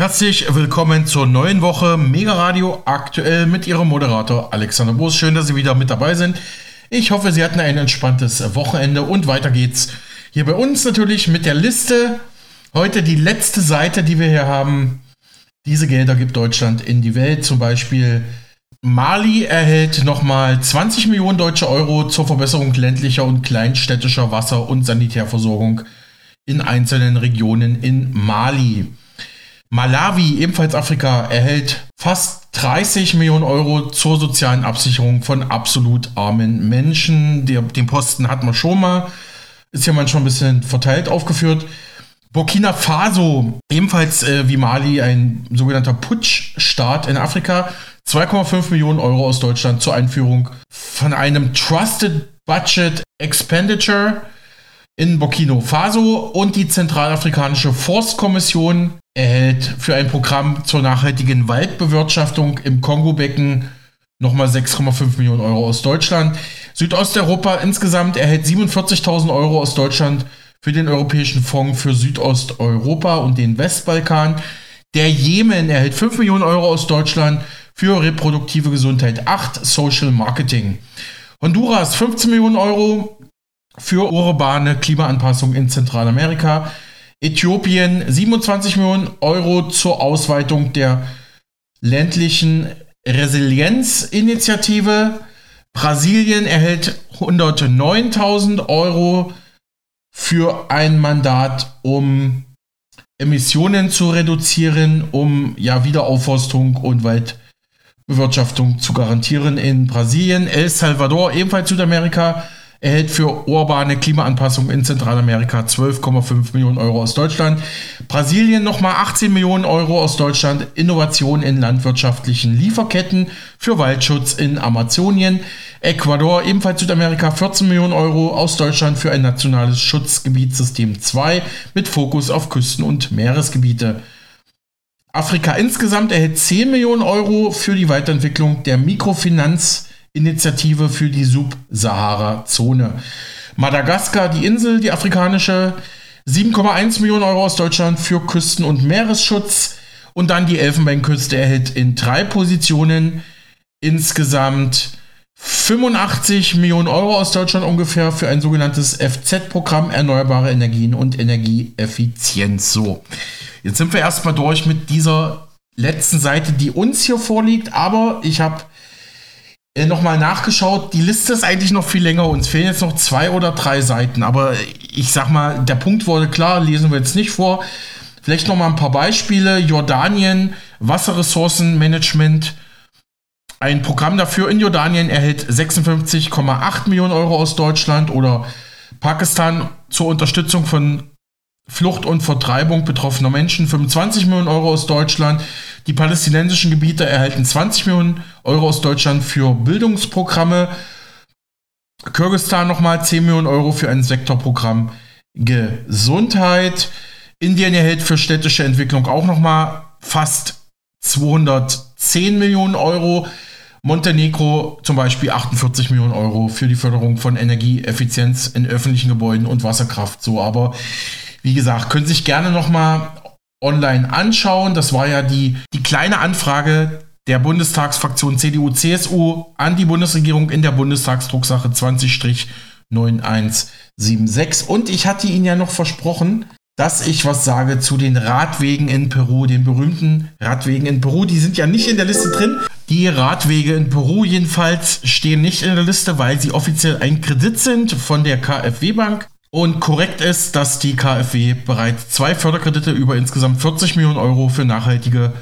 Herzlich willkommen zur neuen Woche Mega Radio aktuell mit Ihrem Moderator Alexander Boos. Schön, dass Sie wieder mit dabei sind. Ich hoffe, Sie hatten ein entspanntes Wochenende und weiter geht's hier bei uns natürlich mit der Liste. Heute die letzte Seite, die wir hier haben. Diese Gelder gibt Deutschland in die Welt. Zum Beispiel Mali erhält nochmal 20 Millionen deutsche Euro zur Verbesserung ländlicher und kleinstädtischer Wasser- und Sanitärversorgung in einzelnen Regionen in Mali. Malawi, ebenfalls Afrika, erhält fast 30 Millionen Euro zur sozialen Absicherung von absolut armen Menschen. Den Posten hat man schon mal, ist ja manchmal ein bisschen verteilt aufgeführt. Burkina Faso, ebenfalls äh, wie Mali ein sogenannter Putschstaat in Afrika, 2,5 Millionen Euro aus Deutschland zur Einführung von einem Trusted Budget Expenditure in Burkina Faso und die Zentralafrikanische Forstkommission erhält für ein Programm zur nachhaltigen Waldbewirtschaftung im Kongo-Becken nochmal 6,5 Millionen Euro aus Deutschland. Südosteuropa insgesamt erhält 47.000 Euro aus Deutschland für den Europäischen Fonds für Südosteuropa und den Westbalkan. Der Jemen erhält 5 Millionen Euro aus Deutschland für reproduktive Gesundheit 8 Social Marketing. Honduras 15 Millionen Euro für urbane Klimaanpassung in Zentralamerika. Äthiopien 27 Millionen Euro zur Ausweitung der ländlichen Resilienzinitiative. Brasilien erhält 109.000 Euro für ein Mandat, um Emissionen zu reduzieren, um ja Wiederaufforstung und Waldbewirtschaftung zu garantieren in Brasilien. El Salvador, ebenfalls Südamerika, erhält für urbane Klimaanpassung in Zentralamerika 12,5 Millionen Euro aus Deutschland. Brasilien nochmal 18 Millionen Euro aus Deutschland. Innovation in landwirtschaftlichen Lieferketten für Waldschutz in Amazonien. Ecuador, ebenfalls Südamerika, 14 Millionen Euro aus Deutschland für ein nationales Schutzgebietssystem 2 mit Fokus auf Küsten- und Meeresgebiete. Afrika insgesamt erhält 10 Millionen Euro für die Weiterentwicklung der Mikrofinanz- Initiative für die Sub-Sahara-Zone. Madagaskar, die Insel, die afrikanische, 7,1 Millionen Euro aus Deutschland für Küsten- und Meeresschutz. Und dann die Elfenbeinküste erhält in drei Positionen insgesamt 85 Millionen Euro aus Deutschland ungefähr für ein sogenanntes FZ-Programm Erneuerbare Energien und Energieeffizienz. So, jetzt sind wir erstmal durch mit dieser letzten Seite, die uns hier vorliegt. Aber ich habe äh, nochmal nachgeschaut. Die Liste ist eigentlich noch viel länger. Uns fehlen jetzt noch zwei oder drei Seiten. Aber ich sag mal, der Punkt wurde klar, lesen wir jetzt nicht vor. Vielleicht noch mal ein paar Beispiele. Jordanien, Wasserressourcenmanagement. Ein Programm dafür in Jordanien erhält 56,8 Millionen Euro aus Deutschland oder Pakistan zur Unterstützung von Flucht und Vertreibung betroffener Menschen 25 Millionen Euro aus Deutschland. Die palästinensischen Gebiete erhalten 20 Millionen Euro aus Deutschland für Bildungsprogramme. Kirgistan nochmal 10 Millionen Euro für ein Sektorprogramm Gesundheit. Indien erhält für städtische Entwicklung auch nochmal fast 210 Millionen Euro. Montenegro zum Beispiel 48 Millionen Euro für die Förderung von Energieeffizienz in öffentlichen Gebäuden und Wasserkraft. So, aber wie gesagt, können sich gerne nochmal online anschauen. Das war ja die, die kleine Anfrage der Bundestagsfraktion CDU-CSU an die Bundesregierung in der Bundestagsdrucksache 20-9176. Und ich hatte Ihnen ja noch versprochen, dass ich was sage zu den Radwegen in Peru, den berühmten Radwegen in Peru. Die sind ja nicht in der Liste drin. Die Radwege in Peru jedenfalls stehen nicht in der Liste, weil sie offiziell ein Kredit sind von der KfW Bank. Und korrekt ist, dass die KfW bereits zwei Förderkredite über insgesamt 40 Millionen Euro für nachhaltige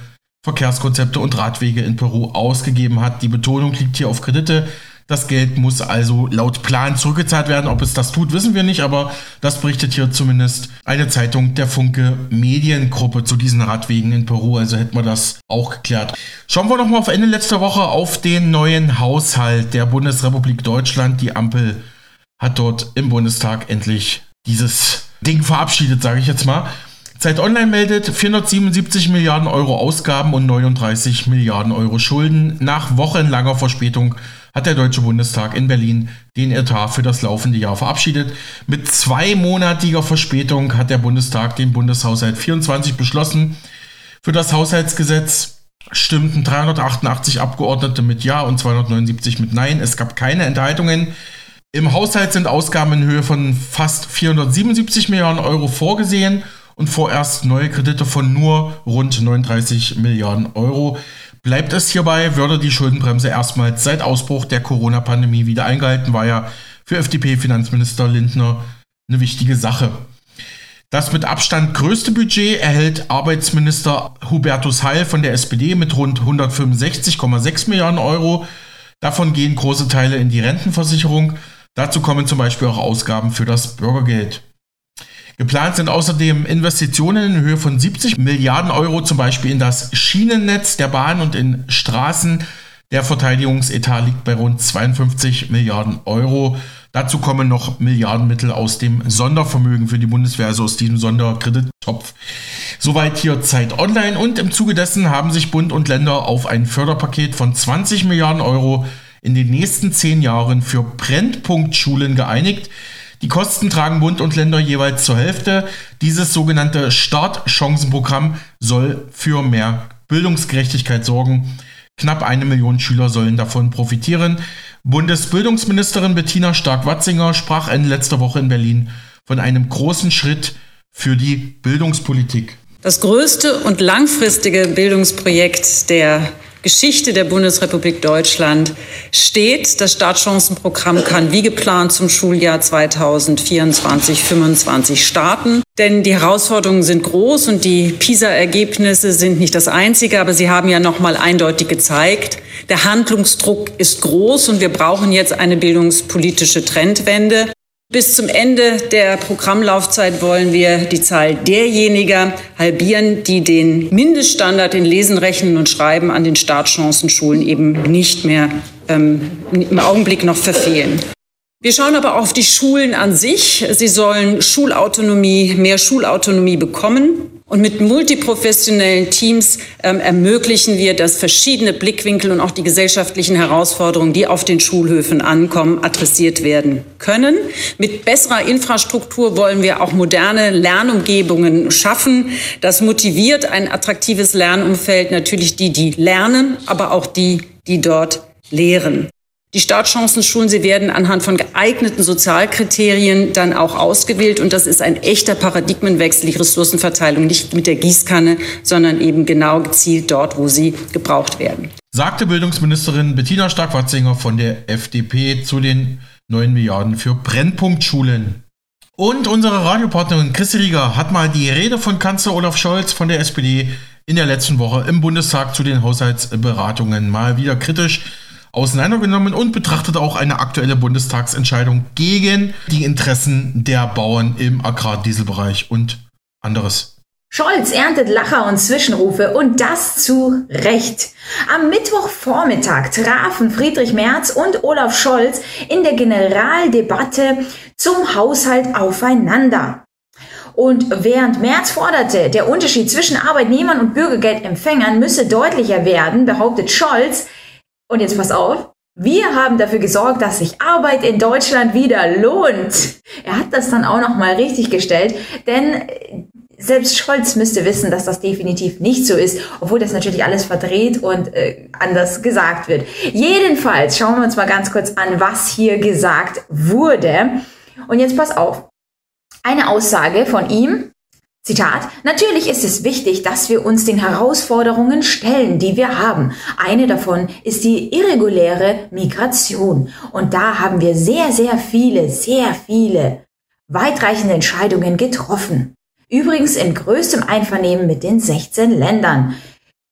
Verkehrskonzepte und Radwege in Peru ausgegeben hat. Die Betonung liegt hier auf Kredite. Das Geld muss also laut Plan zurückgezahlt werden. Ob es das tut, wissen wir nicht, aber das berichtet hier zumindest eine Zeitung der Funke Mediengruppe zu diesen Radwegen in Peru. Also hätten wir das auch geklärt. Schauen wir nochmal auf Ende letzter Woche auf den neuen Haushalt der Bundesrepublik Deutschland. Die Ampel hat dort im Bundestag endlich dieses Ding verabschiedet, sage ich jetzt mal. Zeit Online meldet 477 Milliarden Euro Ausgaben und 39 Milliarden Euro Schulden. Nach wochenlanger Verspätung hat der Deutsche Bundestag in Berlin den Etat für das laufende Jahr verabschiedet. Mit zweimonatiger Verspätung hat der Bundestag den Bundeshaushalt 24 beschlossen. Für das Haushaltsgesetz stimmten 388 Abgeordnete mit Ja und 279 mit Nein. Es gab keine Enthaltungen. Im Haushalt sind Ausgaben in Höhe von fast 477 Milliarden Euro vorgesehen und vorerst neue Kredite von nur rund 39 Milliarden Euro. Bleibt es hierbei, würde die Schuldenbremse erstmals seit Ausbruch der Corona-Pandemie wieder eingehalten, war ja für FDP-Finanzminister Lindner eine wichtige Sache. Das mit Abstand größte Budget erhält Arbeitsminister Hubertus Heil von der SPD mit rund 165,6 Milliarden Euro. Davon gehen große Teile in die Rentenversicherung. Dazu kommen zum Beispiel auch Ausgaben für das Bürgergeld. Geplant sind außerdem Investitionen in Höhe von 70 Milliarden Euro, zum Beispiel in das Schienennetz der Bahn und in Straßen. Der Verteidigungsetat liegt bei rund 52 Milliarden Euro. Dazu kommen noch Milliardenmittel aus dem Sondervermögen für die Bundeswehr, also aus diesem Sonderkredittopf. Soweit hier Zeit Online und im Zuge dessen haben sich Bund und Länder auf ein Förderpaket von 20 Milliarden Euro in den nächsten zehn Jahren für Brennpunktschulen geeinigt. Die Kosten tragen Bund und Länder jeweils zur Hälfte. Dieses sogenannte Startchancenprogramm soll für mehr Bildungsgerechtigkeit sorgen. Knapp eine Million Schüler sollen davon profitieren. Bundesbildungsministerin Bettina Stark-Watzinger sprach Ende letzter Woche in Berlin von einem großen Schritt für die Bildungspolitik. Das größte und langfristige Bildungsprojekt der Geschichte der Bundesrepublik Deutschland steht. Das Startchancenprogramm kann wie geplant zum Schuljahr 2024-25 starten. Denn die Herausforderungen sind groß und die PISA-Ergebnisse sind nicht das einzige, aber sie haben ja noch mal eindeutig gezeigt, der Handlungsdruck ist groß und wir brauchen jetzt eine bildungspolitische Trendwende. Bis zum Ende der Programmlaufzeit wollen wir die Zahl derjenigen halbieren, die den Mindeststandard in Lesen, Rechnen und Schreiben an den Startchancenschulen eben nicht mehr ähm, im Augenblick noch verfehlen. Wir schauen aber auf die Schulen an sich. Sie sollen Schulautonomie, mehr Schulautonomie bekommen. Und mit multiprofessionellen Teams ähm, ermöglichen wir, dass verschiedene Blickwinkel und auch die gesellschaftlichen Herausforderungen, die auf den Schulhöfen ankommen, adressiert werden können. Mit besserer Infrastruktur wollen wir auch moderne Lernumgebungen schaffen. Das motiviert ein attraktives Lernumfeld natürlich die, die lernen, aber auch die, die dort lehren. Die Startchancenschulen, sie werden anhand von geeigneten Sozialkriterien dann auch ausgewählt. Und das ist ein echter Paradigmenwechsel, die Ressourcenverteilung nicht mit der Gießkanne, sondern eben genau gezielt dort, wo sie gebraucht werden. Sagte Bildungsministerin Bettina Stark-Watzinger von der FDP zu den 9 Milliarden für Brennpunktschulen. Und unsere Radiopartnerin Christi Rieger hat mal die Rede von Kanzler Olaf Scholz von der SPD in der letzten Woche im Bundestag zu den Haushaltsberatungen mal wieder kritisch auseinandergenommen und betrachtete auch eine aktuelle Bundestagsentscheidung gegen die Interessen der Bauern im Agrardieselbereich und anderes. Scholz erntet Lacher und Zwischenrufe und das zu Recht. Am Mittwochvormittag trafen Friedrich Merz und Olaf Scholz in der Generaldebatte zum Haushalt aufeinander. Und während Merz forderte, der Unterschied zwischen Arbeitnehmern und Bürgergeldempfängern müsse deutlicher werden, behauptet Scholz, und jetzt pass auf. Wir haben dafür gesorgt, dass sich Arbeit in Deutschland wieder lohnt. Er hat das dann auch nochmal richtig gestellt, denn selbst Scholz müsste wissen, dass das definitiv nicht so ist, obwohl das natürlich alles verdreht und äh, anders gesagt wird. Jedenfalls schauen wir uns mal ganz kurz an, was hier gesagt wurde. Und jetzt pass auf. Eine Aussage von ihm, Zitat, natürlich ist es wichtig, dass wir uns den Herausforderungen stellen, die wir haben. Eine davon ist die irreguläre Migration. Und da haben wir sehr, sehr viele, sehr viele weitreichende Entscheidungen getroffen. Übrigens in größtem Einvernehmen mit den 16 Ländern.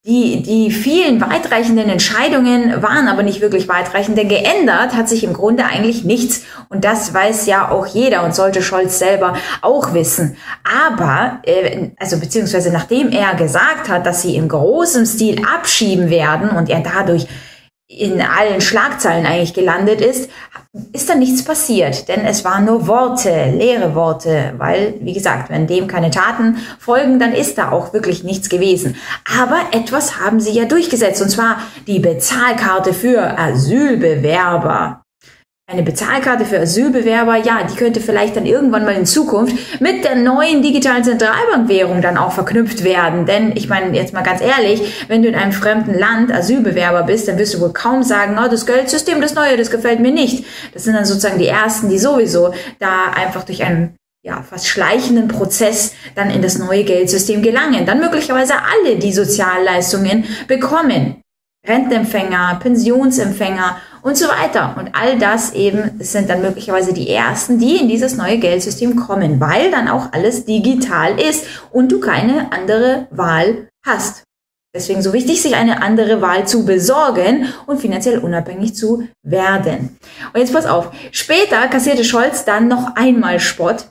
Die, die vielen weitreichenden Entscheidungen waren aber nicht wirklich weitreichend, denn geändert hat sich im Grunde eigentlich nichts. Und das weiß ja auch jeder und sollte Scholz selber auch wissen. Aber, äh, also beziehungsweise nachdem er gesagt hat, dass sie im großen Stil abschieben werden und er dadurch in allen Schlagzeilen eigentlich gelandet ist, ist dann nichts passiert. Denn es waren nur Worte, leere Worte, weil, wie gesagt, wenn dem keine Taten folgen, dann ist da auch wirklich nichts gewesen. Aber etwas haben sie ja durchgesetzt, und zwar die Bezahlkarte für Asylbewerber. Eine Bezahlkarte für Asylbewerber, ja, die könnte vielleicht dann irgendwann mal in Zukunft mit der neuen digitalen Zentralbankwährung dann auch verknüpft werden. Denn ich meine, jetzt mal ganz ehrlich, wenn du in einem fremden Land Asylbewerber bist, dann wirst du wohl kaum sagen, oh, das Geldsystem, das neue, das gefällt mir nicht. Das sind dann sozusagen die ersten, die sowieso da einfach durch einen ja, fast schleichenden Prozess dann in das neue Geldsystem gelangen. Dann möglicherweise alle die Sozialleistungen bekommen. Rentenempfänger, Pensionsempfänger und so weiter. Und all das eben sind dann möglicherweise die ersten, die in dieses neue Geldsystem kommen, weil dann auch alles digital ist und du keine andere Wahl hast. Deswegen so wichtig, sich eine andere Wahl zu besorgen und finanziell unabhängig zu werden. Und jetzt pass auf. Später kassierte Scholz dann noch einmal Spott.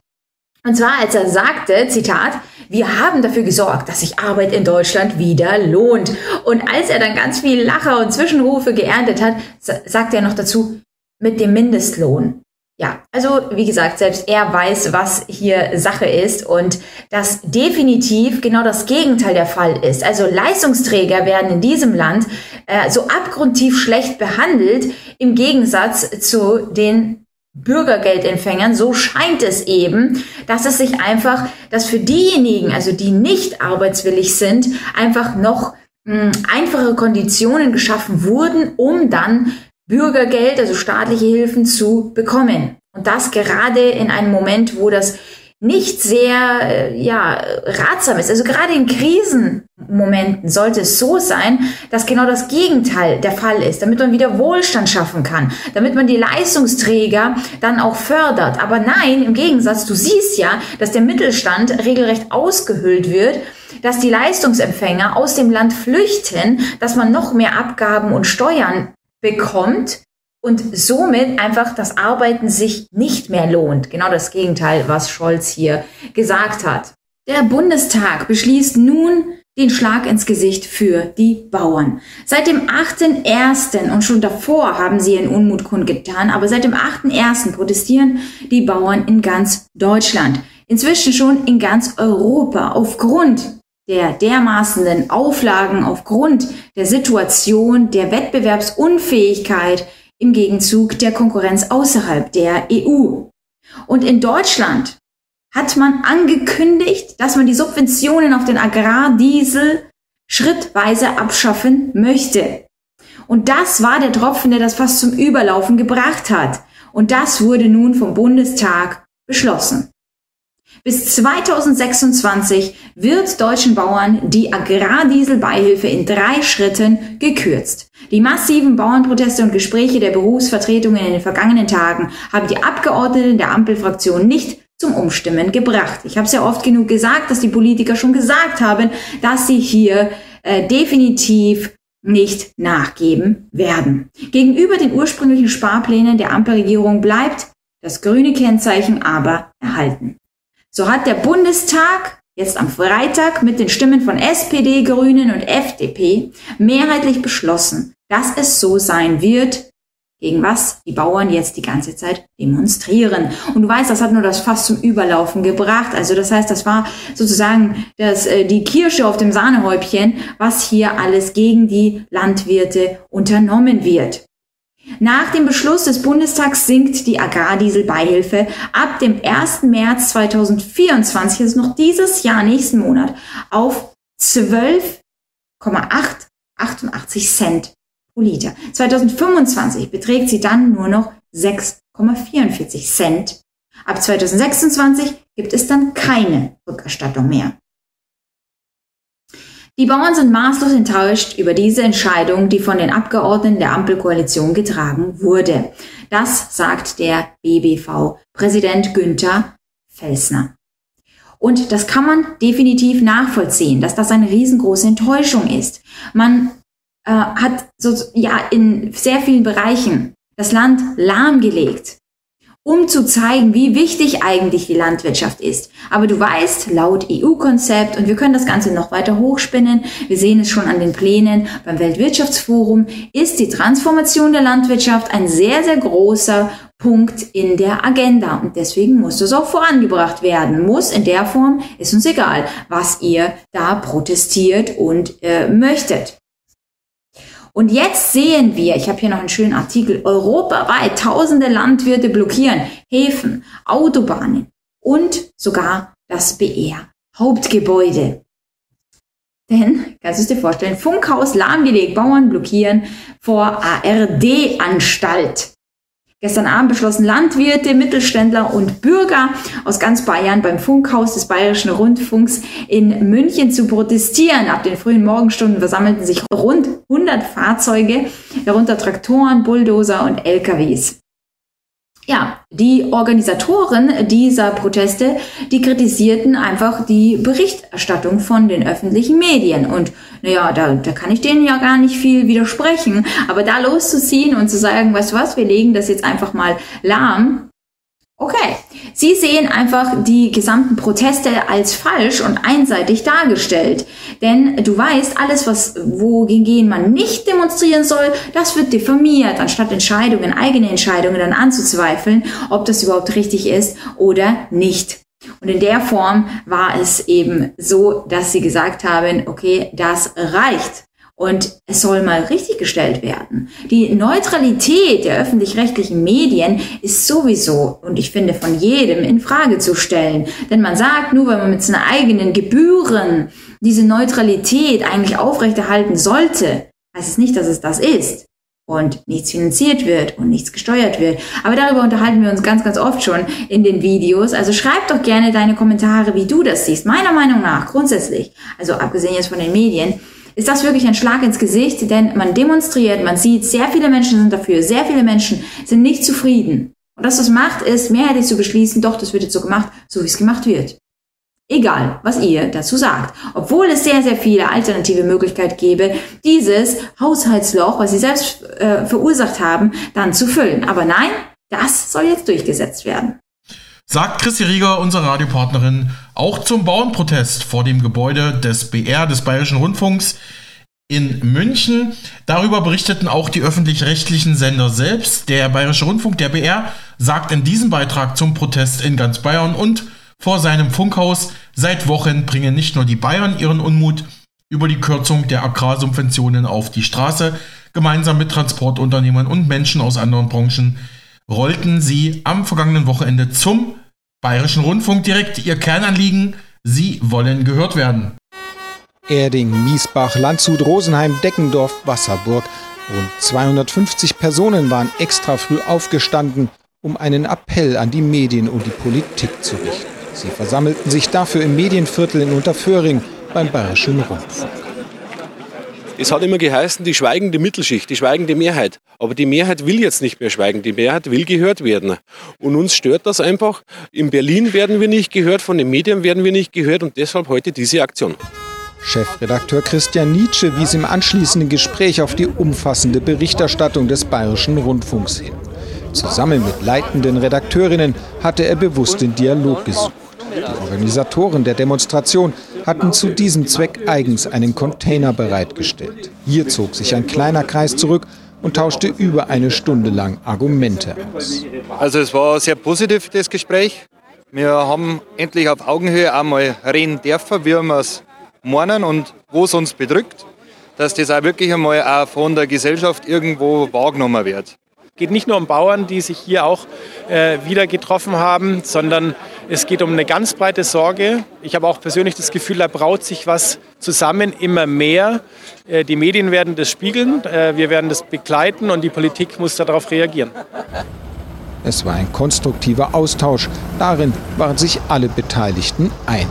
Und zwar, als er sagte, Zitat, wir haben dafür gesorgt, dass sich Arbeit in Deutschland wieder lohnt. Und als er dann ganz viel Lacher und Zwischenrufe geerntet hat, sagt er noch dazu, mit dem Mindestlohn. Ja, also wie gesagt, selbst er weiß, was hier Sache ist und dass definitiv genau das Gegenteil der Fall ist. Also Leistungsträger werden in diesem Land äh, so abgrundtief schlecht behandelt im Gegensatz zu den Bürgergeldempfängern, so scheint es eben, dass es sich einfach, dass für diejenigen, also die nicht arbeitswillig sind, einfach noch mh, hm, einfache Konditionen geschaffen wurden, um dann Bürgergeld, also staatliche Hilfen zu bekommen. Und das gerade in einem Moment, wo das nicht sehr äh, ja, ratsam ist. Also gerade in Krisenmomenten sollte es so sein, dass genau das Gegenteil der Fall ist, damit man wieder Wohlstand schaffen kann, damit man die Leistungsträger dann auch fördert. Aber nein, im Gegensatz, du siehst ja, dass der Mittelstand regelrecht ausgehöhlt wird, dass die Leistungsempfänger aus dem Land flüchten, dass man noch mehr Abgaben und Steuern bekommt und somit einfach das Arbeiten sich nicht mehr lohnt. Genau das Gegenteil, was Scholz hier gesagt hat. Der Bundestag beschließt nun den Schlag ins Gesicht für die Bauern. Seit dem 8.1. und schon davor haben sie ihren Unmut kundgetan, aber seit dem 8.1. protestieren die Bauern in ganz Deutschland. Inzwischen schon in ganz Europa aufgrund der dermaßenen Auflagen, aufgrund der Situation, der Wettbewerbsunfähigkeit, im Gegenzug der Konkurrenz außerhalb der EU. Und in Deutschland hat man angekündigt, dass man die Subventionen auf den Agrardiesel schrittweise abschaffen möchte. Und das war der Tropfen, der das fast zum Überlaufen gebracht hat. Und das wurde nun vom Bundestag beschlossen. Bis 2026 wird deutschen Bauern die Agrardieselbeihilfe in drei Schritten gekürzt. Die massiven Bauernproteste und Gespräche der Berufsvertretungen in den vergangenen Tagen haben die Abgeordneten der Ampelfraktion nicht zum Umstimmen gebracht. Ich habe es ja oft genug gesagt, dass die Politiker schon gesagt haben, dass sie hier äh, definitiv nicht nachgeben werden. Gegenüber den ursprünglichen Sparplänen der Ampelregierung bleibt das grüne Kennzeichen aber erhalten. So hat der Bundestag jetzt am Freitag mit den Stimmen von SPD, Grünen und FDP mehrheitlich beschlossen, dass es so sein wird, gegen was die Bauern jetzt die ganze Zeit demonstrieren. Und du weißt, das hat nur das Fass zum Überlaufen gebracht. Also das heißt, das war sozusagen das, äh, die Kirsche auf dem Sahnehäubchen, was hier alles gegen die Landwirte unternommen wird. Nach dem Beschluss des Bundestags sinkt die Agrardieselbeihilfe ab dem 1. März 2024, also noch dieses Jahr, nächsten Monat, auf 12,888 Cent pro Liter. 2025 beträgt sie dann nur noch 6,44 Cent. Ab 2026 gibt es dann keine Rückerstattung mehr. Die Bauern sind maßlos enttäuscht über diese Entscheidung, die von den Abgeordneten der Ampelkoalition getragen wurde. Das sagt der BBV-Präsident Günther Felsner. Und das kann man definitiv nachvollziehen, dass das eine riesengroße Enttäuschung ist. Man äh, hat so, ja in sehr vielen Bereichen das Land lahmgelegt um zu zeigen, wie wichtig eigentlich die Landwirtschaft ist. Aber du weißt, laut EU-Konzept, und wir können das Ganze noch weiter hochspinnen, wir sehen es schon an den Plänen beim Weltwirtschaftsforum, ist die Transformation der Landwirtschaft ein sehr, sehr großer Punkt in der Agenda. Und deswegen muss das auch vorangebracht werden. Muss in der Form, ist uns egal, was ihr da protestiert und äh, möchtet. Und jetzt sehen wir, ich habe hier noch einen schönen Artikel, europaweit tausende Landwirte blockieren Häfen, Autobahnen und sogar das BR Hauptgebäude. Denn, kannst du dir vorstellen, Funkhaus lahmgelegt, Bauern blockieren vor ARD-Anstalt. Gestern Abend beschlossen Landwirte, Mittelständler und Bürger aus ganz Bayern beim Funkhaus des Bayerischen Rundfunks in München zu protestieren. Ab den frühen Morgenstunden versammelten sich rund 100 Fahrzeuge, darunter Traktoren, Bulldozer und LKWs. Ja, die Organisatoren dieser Proteste, die kritisierten einfach die Berichterstattung von den öffentlichen Medien. Und naja, da, da kann ich denen ja gar nicht viel widersprechen. Aber da loszuziehen und zu sagen, weißt du was, wir legen das jetzt einfach mal lahm, Okay, Sie sehen einfach die gesamten Proteste als falsch und einseitig dargestellt. Denn du weißt, alles, was wogegen man nicht demonstrieren soll, das wird diffamiert, anstatt Entscheidungen, eigene Entscheidungen dann anzuzweifeln, ob das überhaupt richtig ist oder nicht. Und in der Form war es eben so, dass sie gesagt haben, okay, das reicht. Und es soll mal richtig gestellt werden. Die Neutralität der öffentlich-rechtlichen Medien ist sowieso, und ich finde von jedem, in Frage zu stellen. Denn man sagt, nur wenn man mit seinen eigenen Gebühren diese Neutralität eigentlich aufrechterhalten sollte, heißt es nicht, dass es das ist und nichts finanziert wird und nichts gesteuert wird. Aber darüber unterhalten wir uns ganz, ganz oft schon in den Videos. Also schreib doch gerne deine Kommentare, wie du das siehst. Meiner Meinung nach, grundsätzlich, also abgesehen jetzt von den Medien, ist das wirklich ein Schlag ins Gesicht, denn man demonstriert, man sieht, sehr viele Menschen sind dafür, sehr viele Menschen sind nicht zufrieden. Und das, was macht, ist mehrheitlich zu beschließen, doch, das wird jetzt so gemacht, so wie es gemacht wird. Egal, was ihr dazu sagt. Obwohl es sehr, sehr viele alternative Möglichkeiten gäbe, dieses Haushaltsloch, was sie selbst äh, verursacht haben, dann zu füllen. Aber nein, das soll jetzt durchgesetzt werden sagt Christi Rieger, unsere Radiopartnerin, auch zum Bauernprotest vor dem Gebäude des BR, des Bayerischen Rundfunks in München. Darüber berichteten auch die öffentlich-rechtlichen Sender selbst. Der Bayerische Rundfunk, der BR, sagt in diesem Beitrag zum Protest in ganz Bayern und vor seinem Funkhaus, seit Wochen bringen nicht nur die Bayern ihren Unmut über die Kürzung der Agrarsubventionen auf die Straße, gemeinsam mit Transportunternehmern und Menschen aus anderen Branchen rollten sie am vergangenen Wochenende zum Bayerischen Rundfunk direkt ihr Kernanliegen, sie wollen gehört werden. Erding, Miesbach, Landshut, Rosenheim, Deckendorf, Wasserburg. Rund 250 Personen waren extra früh aufgestanden, um einen Appell an die Medien und die Politik zu richten. Sie versammelten sich dafür im Medienviertel in Unterföhring beim Bayerischen Rundfunk. Es hat immer geheißen, die schweigende Mittelschicht, die schweigende Mehrheit. Aber die Mehrheit will jetzt nicht mehr schweigen, die Mehrheit will gehört werden. Und uns stört das einfach. In Berlin werden wir nicht gehört, von den Medien werden wir nicht gehört und deshalb heute diese Aktion. Chefredakteur Christian Nietzsche wies im anschließenden Gespräch auf die umfassende Berichterstattung des Bayerischen Rundfunks hin. Zusammen mit leitenden Redakteurinnen hatte er bewusst den Dialog gesucht. Die Organisatoren der Demonstration hatten zu diesem Zweck eigens einen Container bereitgestellt. Hier zog sich ein kleiner Kreis zurück und tauschte über eine Stunde lang Argumente aus. Also es war sehr positiv, das Gespräch. Wir haben endlich auf Augenhöhe einmal reden dürfen, wie wir es meinen und wo es uns bedrückt, dass das auch wirklich einmal auch von der Gesellschaft irgendwo wahrgenommen wird. Es geht nicht nur um Bauern, die sich hier auch äh, wieder getroffen haben, sondern es geht um eine ganz breite Sorge. Ich habe auch persönlich das Gefühl, da braut sich was zusammen, immer mehr. Äh, die Medien werden das spiegeln, äh, wir werden das begleiten und die Politik muss darauf reagieren. Es war ein konstruktiver Austausch. Darin waren sich alle Beteiligten einig.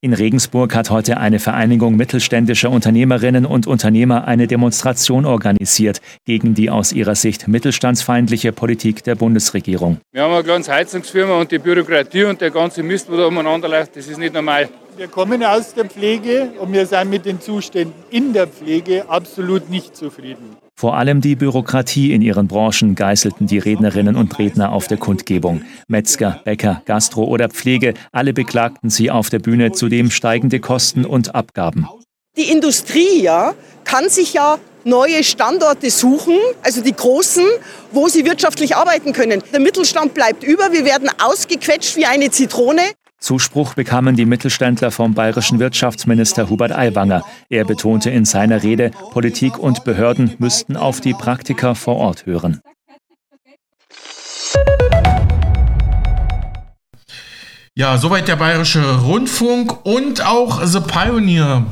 In Regensburg hat heute eine Vereinigung mittelständischer Unternehmerinnen und Unternehmer eine Demonstration organisiert gegen die aus ihrer Sicht mittelstandsfeindliche Politik der Bundesregierung. Wir haben eine kleine Heizungsfirma und die Bürokratie und der ganze Mist, der da umeinander läuft, das ist nicht normal. Wir kommen aus der Pflege und wir sind mit den Zuständen in der Pflege absolut nicht zufrieden. Vor allem die Bürokratie in ihren Branchen geißelten die Rednerinnen und Redner auf der Kundgebung. Metzger, Bäcker, Gastro oder Pflege, alle beklagten sie auf der Bühne zudem steigende Kosten und Abgaben. Die Industrie ja, kann sich ja neue Standorte suchen, also die großen, wo sie wirtschaftlich arbeiten können. Der Mittelstand bleibt über, wir werden ausgequetscht wie eine Zitrone. Zuspruch bekamen die Mittelständler vom bayerischen Wirtschaftsminister Hubert Aiwanger. Er betonte in seiner Rede, Politik und Behörden müssten auf die Praktiker vor Ort hören. Ja, soweit der bayerische Rundfunk und auch The Pioneer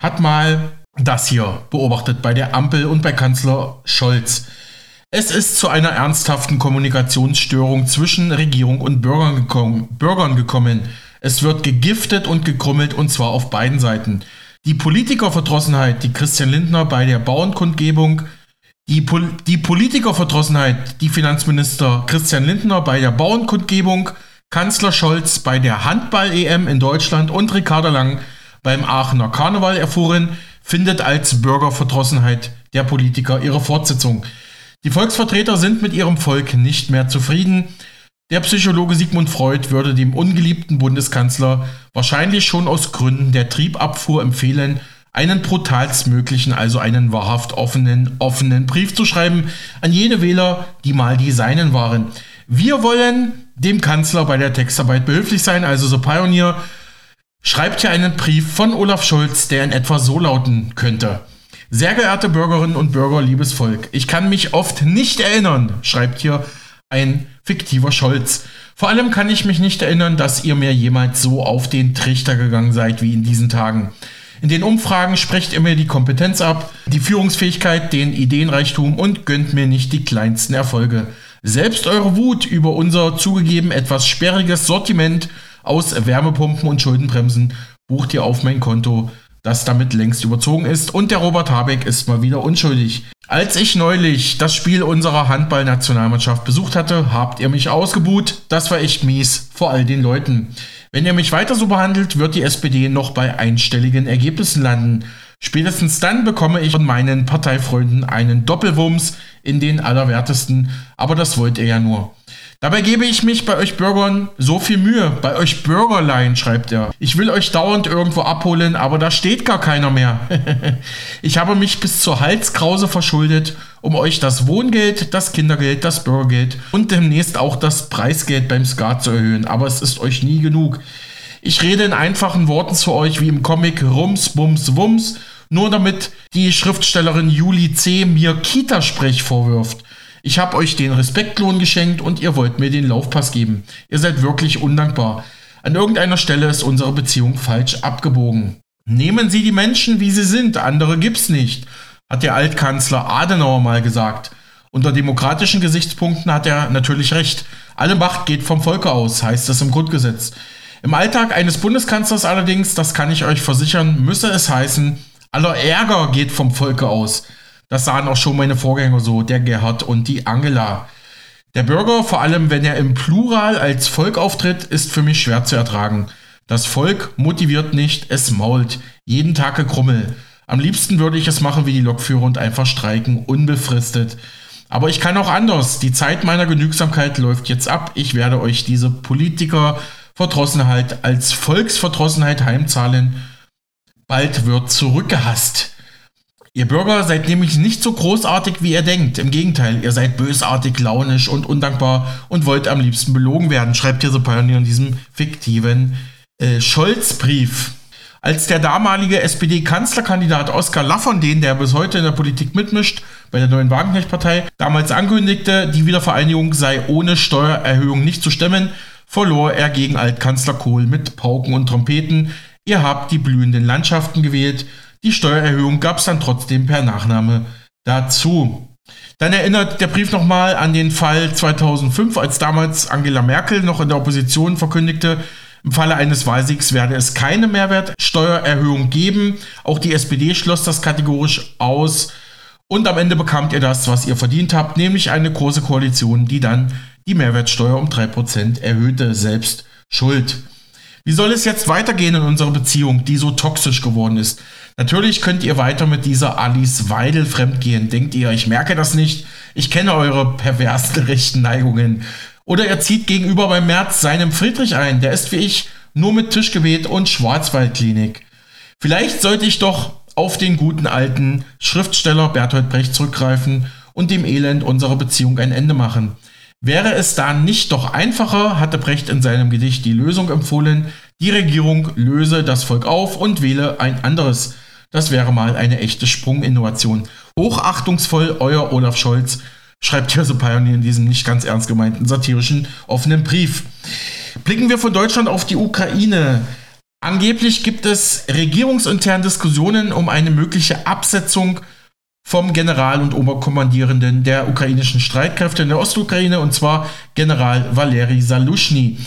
hat mal das hier beobachtet bei der Ampel und bei Kanzler Scholz. Es ist zu einer ernsthaften Kommunikationsstörung zwischen Regierung und Bürgern gekommen. Bürgern gekommen. Es wird gegiftet und gekrummelt und zwar auf beiden Seiten. Die Politikerverdrossenheit, die Christian Lindner bei der Bauernkundgebung, die, Pol die Politikerverdrossenheit, die Finanzminister Christian Lindner bei der Bauernkundgebung, Kanzler Scholz bei der Handball-EM in Deutschland und Ricarda Lang beim Aachener Karneval erfuhren, findet als Bürgerverdrossenheit der Politiker ihre Fortsetzung. Die Volksvertreter sind mit ihrem Volk nicht mehr zufrieden. Der Psychologe Sigmund Freud würde dem ungeliebten Bundeskanzler wahrscheinlich schon aus Gründen der Triebabfuhr empfehlen, einen brutalstmöglichen, also einen wahrhaft offenen, offenen Brief zu schreiben an jene Wähler, die mal die Seinen waren. Wir wollen dem Kanzler bei der Textarbeit behilflich sein, also so Pioneer schreibt hier einen Brief von Olaf Scholz, der in etwa so lauten könnte. Sehr geehrte Bürgerinnen und Bürger, liebes Volk, ich kann mich oft nicht erinnern, schreibt hier ein fiktiver Scholz. Vor allem kann ich mich nicht erinnern, dass ihr mir jemals so auf den Trichter gegangen seid wie in diesen Tagen. In den Umfragen sprecht ihr mir die Kompetenz ab, die Führungsfähigkeit, den Ideenreichtum und gönnt mir nicht die kleinsten Erfolge. Selbst eure Wut über unser zugegeben etwas sperriges Sortiment aus Wärmepumpen und Schuldenbremsen bucht ihr auf mein Konto das damit längst überzogen ist und der Robert Habeck ist mal wieder unschuldig. Als ich neulich das Spiel unserer Handballnationalmannschaft besucht hatte, habt ihr mich ausgebuht. Das war echt mies vor all den Leuten. Wenn ihr mich weiter so behandelt, wird die SPD noch bei einstelligen Ergebnissen landen. Spätestens dann bekomme ich von meinen Parteifreunden einen Doppelwumms in den Allerwertesten, aber das wollt ihr ja nur. Dabei gebe ich mich bei euch Bürgern so viel Mühe. Bei euch Bürgerlein, schreibt er. Ich will euch dauernd irgendwo abholen, aber da steht gar keiner mehr. ich habe mich bis zur Halskrause verschuldet, um euch das Wohngeld, das Kindergeld, das Bürgergeld und demnächst auch das Preisgeld beim Skat zu erhöhen. Aber es ist euch nie genug. Ich rede in einfachen Worten zu euch wie im Comic Rums, Bums, Wums, nur damit die Schriftstellerin Julie C. mir Kita-Sprech vorwirft. Ich habe euch den Respektlohn geschenkt und ihr wollt mir den Laufpass geben. Ihr seid wirklich undankbar. An irgendeiner Stelle ist unsere Beziehung falsch abgebogen. Nehmen Sie die Menschen, wie sie sind, andere gibt's nicht, hat der Altkanzler Adenauer mal gesagt. Unter demokratischen Gesichtspunkten hat er natürlich recht. Alle Macht geht vom Volke aus, heißt es im Grundgesetz. Im Alltag eines Bundeskanzlers allerdings, das kann ich euch versichern, müsse es heißen, aller Ärger geht vom Volke aus. Das sahen auch schon meine Vorgänger so, der Gerhard und die Angela. Der Bürger, vor allem wenn er im Plural als Volk auftritt, ist für mich schwer zu ertragen. Das Volk motiviert nicht, es mault. Jeden Tag gekrummel. Am liebsten würde ich es machen wie die Lokführer und einfach streiken, unbefristet. Aber ich kann auch anders. Die Zeit meiner Genügsamkeit läuft jetzt ab. Ich werde euch diese Politiker-Verdrossenheit als Volksverdrossenheit heimzahlen. Bald wird zurückgehasst. Ihr Bürger seid nämlich nicht so großartig, wie ihr denkt. Im Gegenteil, ihr seid bösartig, launisch und undankbar und wollt am liebsten belogen werden, schreibt hier The Pioneer in diesem fiktiven äh, Scholz-Brief. Als der damalige SPD-Kanzlerkandidat Oskar Lafontaine, der bis heute in der Politik mitmischt, bei der neuen Wagenknecht-Partei, damals ankündigte, die Wiedervereinigung sei ohne Steuererhöhung nicht zu stemmen, verlor er gegen Altkanzler Kohl mit Pauken und Trompeten. Ihr habt die blühenden Landschaften gewählt die Steuererhöhung gab es dann trotzdem per Nachname dazu. Dann erinnert der Brief nochmal an den Fall 2005, als damals Angela Merkel noch in der Opposition verkündigte, im Falle eines Wahlsiegs werde es keine Mehrwertsteuererhöhung geben. Auch die SPD schloss das kategorisch aus. Und am Ende bekamt ihr das, was ihr verdient habt, nämlich eine große Koalition, die dann die Mehrwertsteuer um 3% erhöhte. Selbst schuld. Wie soll es jetzt weitergehen in unserer Beziehung, die so toxisch geworden ist? Natürlich könnt ihr weiter mit dieser Alice Weidel fremdgehen. Denkt ihr, ich merke das nicht? Ich kenne eure perversen rechten Neigungen. Oder er zieht gegenüber beim März seinem Friedrich ein. Der ist wie ich nur mit Tischgebet und Schwarzwaldklinik. Vielleicht sollte ich doch auf den guten alten Schriftsteller Bertolt Brecht zurückgreifen und dem Elend unserer Beziehung ein Ende machen. Wäre es da nicht doch einfacher, hatte Brecht in seinem Gedicht die Lösung empfohlen, die Regierung löse das Volk auf und wähle ein anderes. Das wäre mal eine echte Sprunginnovation. Hochachtungsvoll, euer Olaf Scholz, schreibt Joseph Pioneer in diesem nicht ganz ernst gemeinten satirischen offenen Brief. Blicken wir von Deutschland auf die Ukraine. Angeblich gibt es regierungsintern Diskussionen um eine mögliche Absetzung vom General und Oberkommandierenden der ukrainischen Streitkräfte in der Ostukraine, und zwar General Valeri Salushny.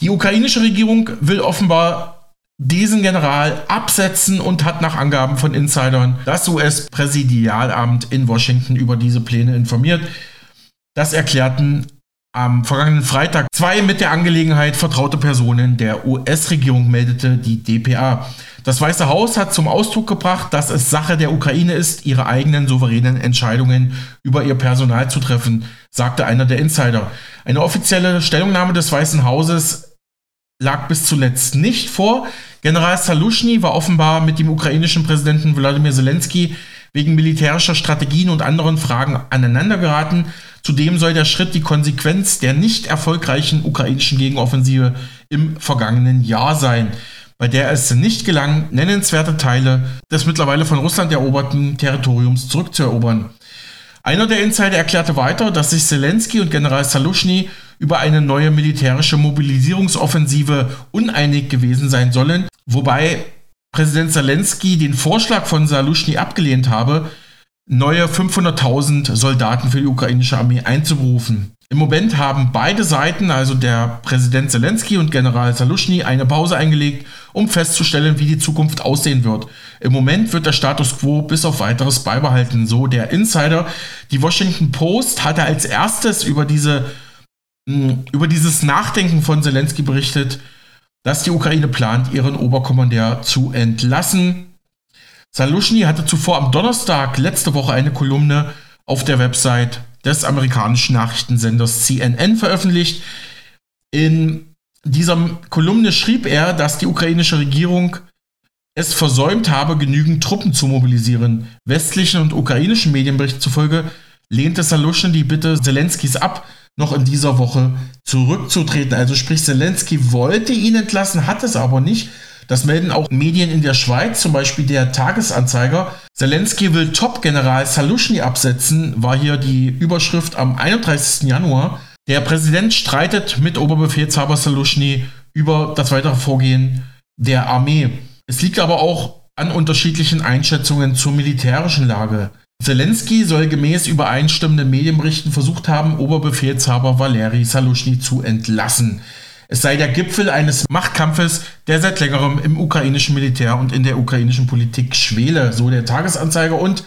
Die ukrainische Regierung will offenbar diesen General absetzen und hat nach Angaben von Insidern das US-Präsidialamt in Washington über diese Pläne informiert. Das erklärten am vergangenen Freitag zwei mit der Angelegenheit vertraute Personen der US-Regierung, meldete die DPA. Das Weiße Haus hat zum Ausdruck gebracht, dass es Sache der Ukraine ist, ihre eigenen souveränen Entscheidungen über ihr Personal zu treffen, sagte einer der Insider. Eine offizielle Stellungnahme des Weißen Hauses lag bis zuletzt nicht vor. General Salushny war offenbar mit dem ukrainischen Präsidenten Wladimir Zelensky wegen militärischer Strategien und anderen Fragen aneinandergeraten. Zudem soll der Schritt die Konsequenz der nicht erfolgreichen ukrainischen Gegenoffensive im vergangenen Jahr sein bei der es nicht gelang, nennenswerte Teile des mittlerweile von Russland eroberten Territoriums zurückzuerobern. Einer der Insider erklärte weiter, dass sich Zelensky und General Salushny über eine neue militärische Mobilisierungsoffensive uneinig gewesen sein sollen, wobei Präsident Zelensky den Vorschlag von Salushny abgelehnt habe, neue 500.000 Soldaten für die ukrainische Armee einzuberufen. Im Moment haben beide Seiten, also der Präsident Zelensky und General Salushny, eine Pause eingelegt, um festzustellen, wie die Zukunft aussehen wird. Im Moment wird der Status quo bis auf weiteres beibehalten, so der Insider. Die Washington Post hatte als erstes über diese über dieses Nachdenken von Zelensky berichtet, dass die Ukraine plant, ihren Oberkommandeur zu entlassen. Salushny hatte zuvor am Donnerstag letzte Woche eine Kolumne auf der Website des amerikanischen Nachrichtensenders CNN veröffentlicht. In dieser Kolumne schrieb er, dass die ukrainische Regierung es versäumt habe, genügend Truppen zu mobilisieren. Westlichen und ukrainischen Medienberichten zufolge lehnte Salushny die Bitte Zelenskys ab, noch in dieser Woche zurückzutreten. Also sprich, Zelensky wollte ihn entlassen, hat es aber nicht. Das melden auch Medien in der Schweiz, zum Beispiel der Tagesanzeiger. Zelensky will Top-General Salushny absetzen, war hier die Überschrift am 31. Januar. Der Präsident streitet mit Oberbefehlshaber Salushny über das weitere Vorgehen der Armee. Es liegt aber auch an unterschiedlichen Einschätzungen zur militärischen Lage. Zelensky soll gemäß übereinstimmenden Medienberichten versucht haben, Oberbefehlshaber Valeri Salushny zu entlassen. Es sei der Gipfel eines Machtkampfes, der seit längerem im ukrainischen Militär und in der ukrainischen Politik schwele, so der Tagesanzeiger und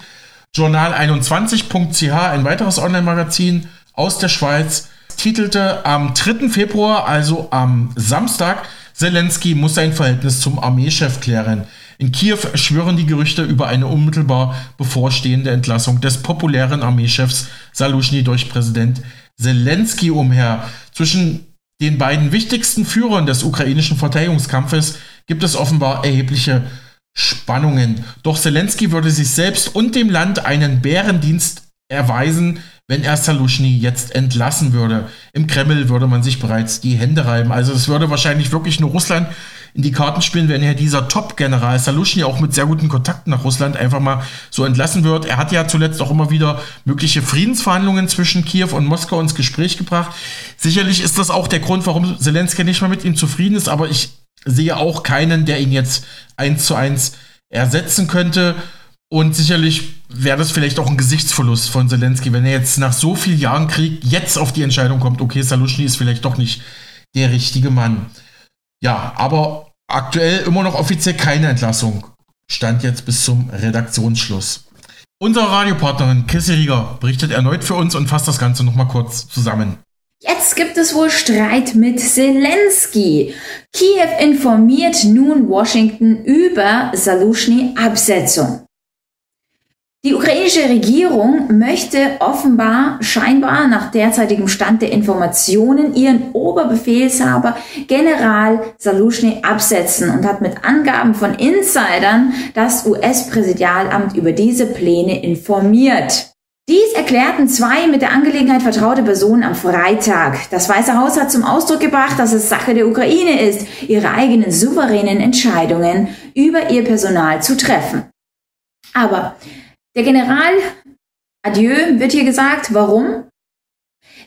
Journal21.ch, ein weiteres Online-Magazin aus der Schweiz, titelte am 3. Februar, also am Samstag, Zelensky muss sein Verhältnis zum Armeechef klären. In Kiew schwören die Gerüchte über eine unmittelbar bevorstehende Entlassung des populären Armeechefs Salushny durch Präsident Zelensky umher. Zwischen den beiden wichtigsten Führern des ukrainischen Verteidigungskampfes gibt es offenbar erhebliche Spannungen. Doch Zelensky würde sich selbst und dem Land einen Bärendienst erweisen, wenn er Salushny jetzt entlassen würde. Im Kreml würde man sich bereits die Hände reiben. Also es würde wahrscheinlich wirklich nur Russland in die Karten spielen, wenn er dieser Top-General Salushny auch mit sehr guten Kontakten nach Russland einfach mal so entlassen wird. Er hat ja zuletzt auch immer wieder mögliche Friedensverhandlungen zwischen Kiew und Moskau ins Gespräch gebracht. Sicherlich ist das auch der Grund, warum Zelensky nicht mal mit ihm zufrieden ist, aber ich sehe auch keinen, der ihn jetzt eins zu eins ersetzen könnte. Und sicherlich wäre das vielleicht auch ein Gesichtsverlust von Zelensky, wenn er jetzt nach so vielen Jahren Krieg jetzt auf die Entscheidung kommt, okay, Salushny ist vielleicht doch nicht der richtige Mann. Ja, aber aktuell immer noch offiziell keine Entlassung. Stand jetzt bis zum Redaktionsschluss. Unsere Radiopartnerin Chrissy Rieger berichtet erneut für uns und fasst das Ganze nochmal kurz zusammen. Jetzt gibt es wohl Streit mit Zelensky. Kiew informiert nun Washington über Salushny-Absetzung. Die ukrainische Regierung möchte offenbar scheinbar nach derzeitigem Stand der Informationen ihren Oberbefehlshaber General Salushny absetzen und hat mit Angaben von Insidern das US-Präsidialamt über diese Pläne informiert. Dies erklärten zwei mit der Angelegenheit vertraute Personen am Freitag. Das Weiße Haus hat zum Ausdruck gebracht, dass es Sache der Ukraine ist, ihre eigenen souveränen Entscheidungen über ihr Personal zu treffen. Aber der General Adieu wird hier gesagt. Warum?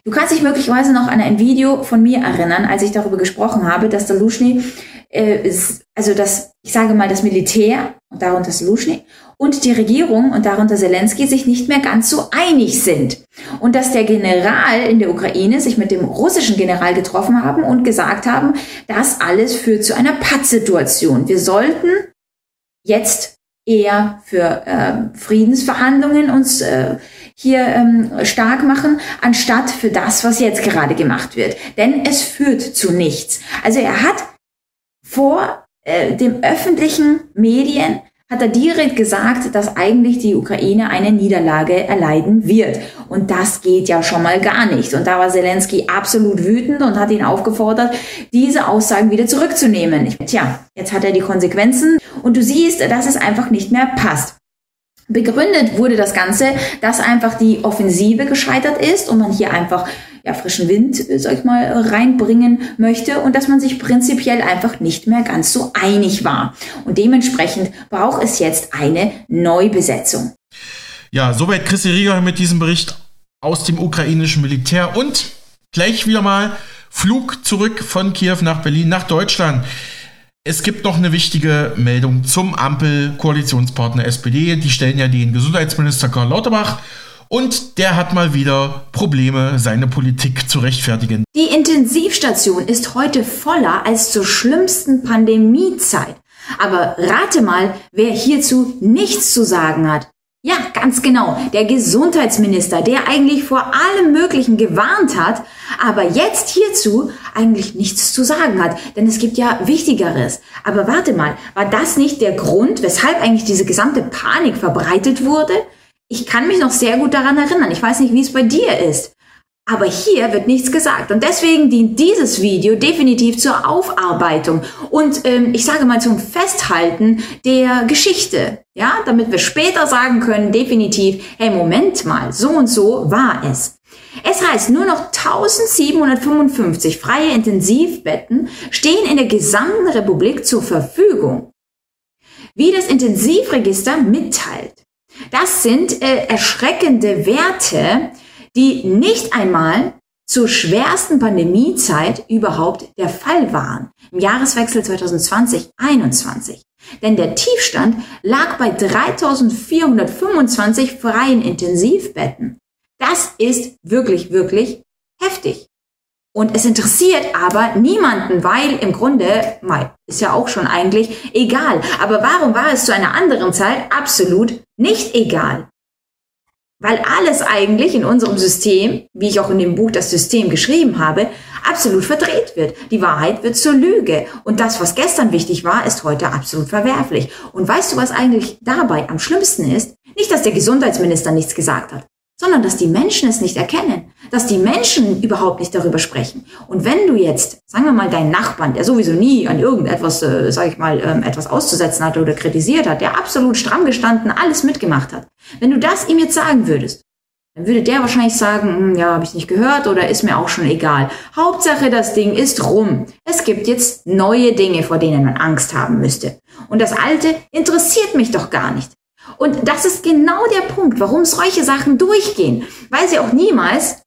Du kannst dich möglicherweise noch an ein Video von mir erinnern, als ich darüber gesprochen habe, dass der Luschny, äh, also das, ich sage mal, das Militär und darunter Luschny und die Regierung und darunter Zelensky sich nicht mehr ganz so einig sind. Und dass der General in der Ukraine sich mit dem russischen General getroffen haben und gesagt haben, das alles führt zu einer Pattsituation. Wir sollten jetzt eher für äh, Friedensverhandlungen uns äh, hier ähm, stark machen, anstatt für das, was jetzt gerade gemacht wird. Denn es führt zu nichts. Also er hat vor äh, dem öffentlichen Medien hat er direkt gesagt, dass eigentlich die Ukraine eine Niederlage erleiden wird. Und das geht ja schon mal gar nicht. Und da war Zelensky absolut wütend und hat ihn aufgefordert, diese Aussagen wieder zurückzunehmen. Tja, jetzt hat er die Konsequenzen und du siehst, dass es einfach nicht mehr passt. Begründet wurde das Ganze, dass einfach die Offensive gescheitert ist und man hier einfach ja, frischen Wind, äh, sag ich mal, reinbringen möchte und dass man sich prinzipiell einfach nicht mehr ganz so einig war. Und dementsprechend braucht es jetzt eine Neubesetzung. Ja, soweit Christi Rieger mit diesem Bericht aus dem ukrainischen Militär und gleich wieder mal Flug zurück von Kiew nach Berlin, nach Deutschland. Es gibt noch eine wichtige Meldung zum Ampel-Koalitionspartner SPD. Die stellen ja den Gesundheitsminister Karl Lauterbach und der hat mal wieder Probleme, seine Politik zu rechtfertigen. Die Intensivstation ist heute voller als zur schlimmsten Pandemiezeit. Aber rate mal, wer hierzu nichts zu sagen hat. Ja, ganz genau. Der Gesundheitsminister, der eigentlich vor allem Möglichen gewarnt hat, aber jetzt hierzu eigentlich nichts zu sagen hat. Denn es gibt ja Wichtigeres. Aber warte mal, war das nicht der Grund, weshalb eigentlich diese gesamte Panik verbreitet wurde? Ich kann mich noch sehr gut daran erinnern. Ich weiß nicht, wie es bei dir ist. Aber hier wird nichts gesagt. Und deswegen dient dieses Video definitiv zur Aufarbeitung und ähm, ich sage mal zum Festhalten der Geschichte. Ja, damit wir später sagen können, definitiv, hey, Moment mal, so und so war es. Es heißt, nur noch 1755 freie Intensivbetten stehen in der gesamten Republik zur Verfügung. Wie das Intensivregister mitteilt, das sind äh, erschreckende Werte, die nicht einmal zur schwersten Pandemiezeit überhaupt der Fall waren, im Jahreswechsel 2020-21. Denn der Tiefstand lag bei 3425 freien Intensivbetten. Das ist wirklich, wirklich heftig. Und es interessiert aber niemanden, weil im Grunde, mal, ist ja auch schon eigentlich egal. Aber warum war es zu einer anderen Zeit absolut nicht egal? Weil alles eigentlich in unserem System, wie ich auch in dem Buch das System geschrieben habe, absolut verdreht wird. Die Wahrheit wird zur Lüge. Und das, was gestern wichtig war, ist heute absolut verwerflich. Und weißt du, was eigentlich dabei am schlimmsten ist? Nicht, dass der Gesundheitsminister nichts gesagt hat sondern dass die Menschen es nicht erkennen, dass die Menschen überhaupt nicht darüber sprechen. Und wenn du jetzt, sagen wir mal, deinen Nachbarn, der sowieso nie an irgendetwas, äh, sage ich mal, ähm, etwas auszusetzen hatte oder kritisiert hat, der absolut stramm gestanden, alles mitgemacht hat, wenn du das ihm jetzt sagen würdest, dann würde der wahrscheinlich sagen, hm, ja, habe ich nicht gehört oder ist mir auch schon egal. Hauptsache, das Ding ist rum. Es gibt jetzt neue Dinge, vor denen man Angst haben müsste. Und das Alte interessiert mich doch gar nicht. Und das ist genau der Punkt, warum solche Sachen durchgehen, weil sie auch niemals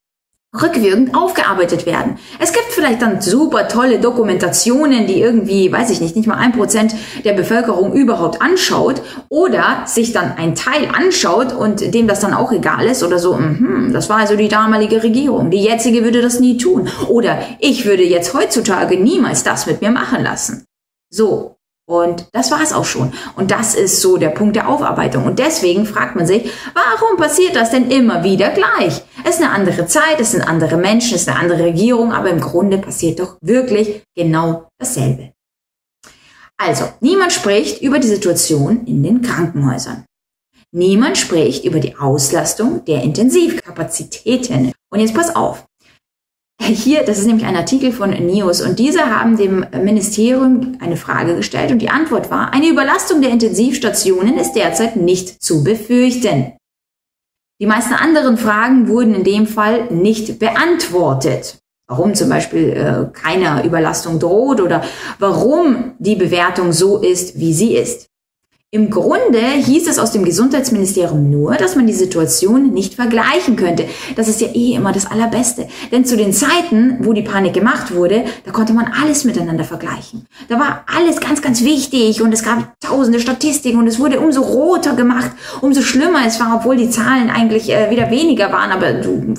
rückwirkend aufgearbeitet werden. Es gibt vielleicht dann super tolle Dokumentationen, die irgendwie, weiß ich nicht, nicht mal ein Prozent der Bevölkerung überhaupt anschaut oder sich dann ein Teil anschaut und dem das dann auch egal ist oder so, mm das war also die damalige Regierung. Die jetzige würde das nie tun. Oder ich würde jetzt heutzutage niemals das mit mir machen lassen. So, und das war es auch schon. Und das ist so der Punkt der Aufarbeitung. Und deswegen fragt man sich, warum passiert das denn immer wieder gleich? Es ist eine andere Zeit, es sind andere Menschen, es ist eine andere Regierung, aber im Grunde passiert doch wirklich genau dasselbe. Also, niemand spricht über die Situation in den Krankenhäusern. Niemand spricht über die Auslastung der Intensivkapazitäten. Und jetzt pass auf. Hier, das ist nämlich ein Artikel von News und diese haben dem Ministerium eine Frage gestellt und die Antwort war, eine Überlastung der Intensivstationen ist derzeit nicht zu befürchten. Die meisten anderen Fragen wurden in dem Fall nicht beantwortet. Warum zum Beispiel äh, keine Überlastung droht oder warum die Bewertung so ist, wie sie ist. Im Grunde hieß es aus dem Gesundheitsministerium nur, dass man die Situation nicht vergleichen könnte. Das ist ja eh immer das Allerbeste. Denn zu den Zeiten, wo die Panik gemacht wurde, da konnte man alles miteinander vergleichen. Da war alles ganz, ganz wichtig und es gab tausende Statistiken und es wurde umso roter gemacht, umso schlimmer es war, obwohl die Zahlen eigentlich äh, wieder weniger waren. Aber du,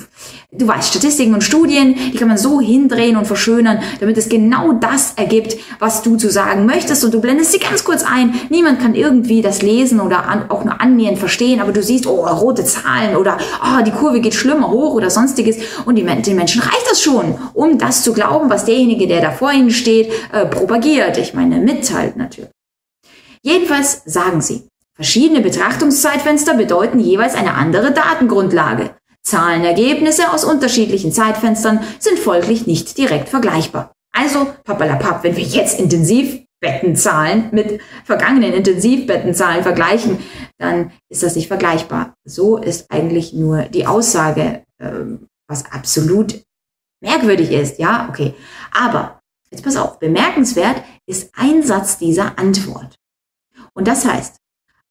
du weißt, Statistiken und Studien, die kann man so hindrehen und verschönern, damit es genau das ergibt, was du zu sagen möchtest und du blendest sie ganz kurz ein. Niemand kann irgendwie das lesen oder an, auch nur annähernd verstehen, aber du siehst, oh, rote Zahlen oder oh, die Kurve geht schlimmer hoch oder sonstiges und die, den Menschen reicht das schon, um das zu glauben, was derjenige, der da vor ihnen steht, äh, propagiert. Ich meine, mitteilt natürlich. Jedenfalls sagen sie, verschiedene Betrachtungszeitfenster bedeuten jeweils eine andere Datengrundlage. Zahlenergebnisse aus unterschiedlichen Zeitfenstern sind folglich nicht direkt vergleichbar. Also, papalapap, wenn wir jetzt Intensivbettenzahlen mit vergangenen Intensivbettenzahlen vergleichen, dann ist das nicht vergleichbar. So ist eigentlich nur die Aussage, ähm, was absolut merkwürdig ist. Ja, okay. Aber, jetzt pass auf, bemerkenswert ist ein Satz dieser Antwort. Und das heißt,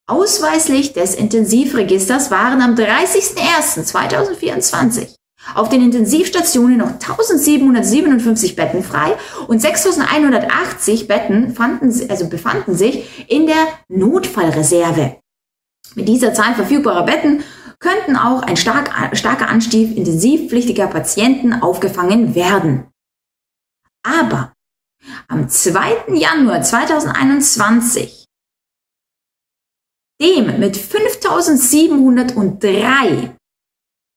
Ausweislich des Intensivregisters waren am 30.01.2024 auf den Intensivstationen noch 1757 Betten frei und 6180 Betten fanden, also befanden sich in der Notfallreserve. Mit dieser Zahl verfügbarer Betten könnten auch ein stark, starker Anstieg intensivpflichtiger Patienten aufgefangen werden. Aber am 2. Januar 2021 dem mit 5703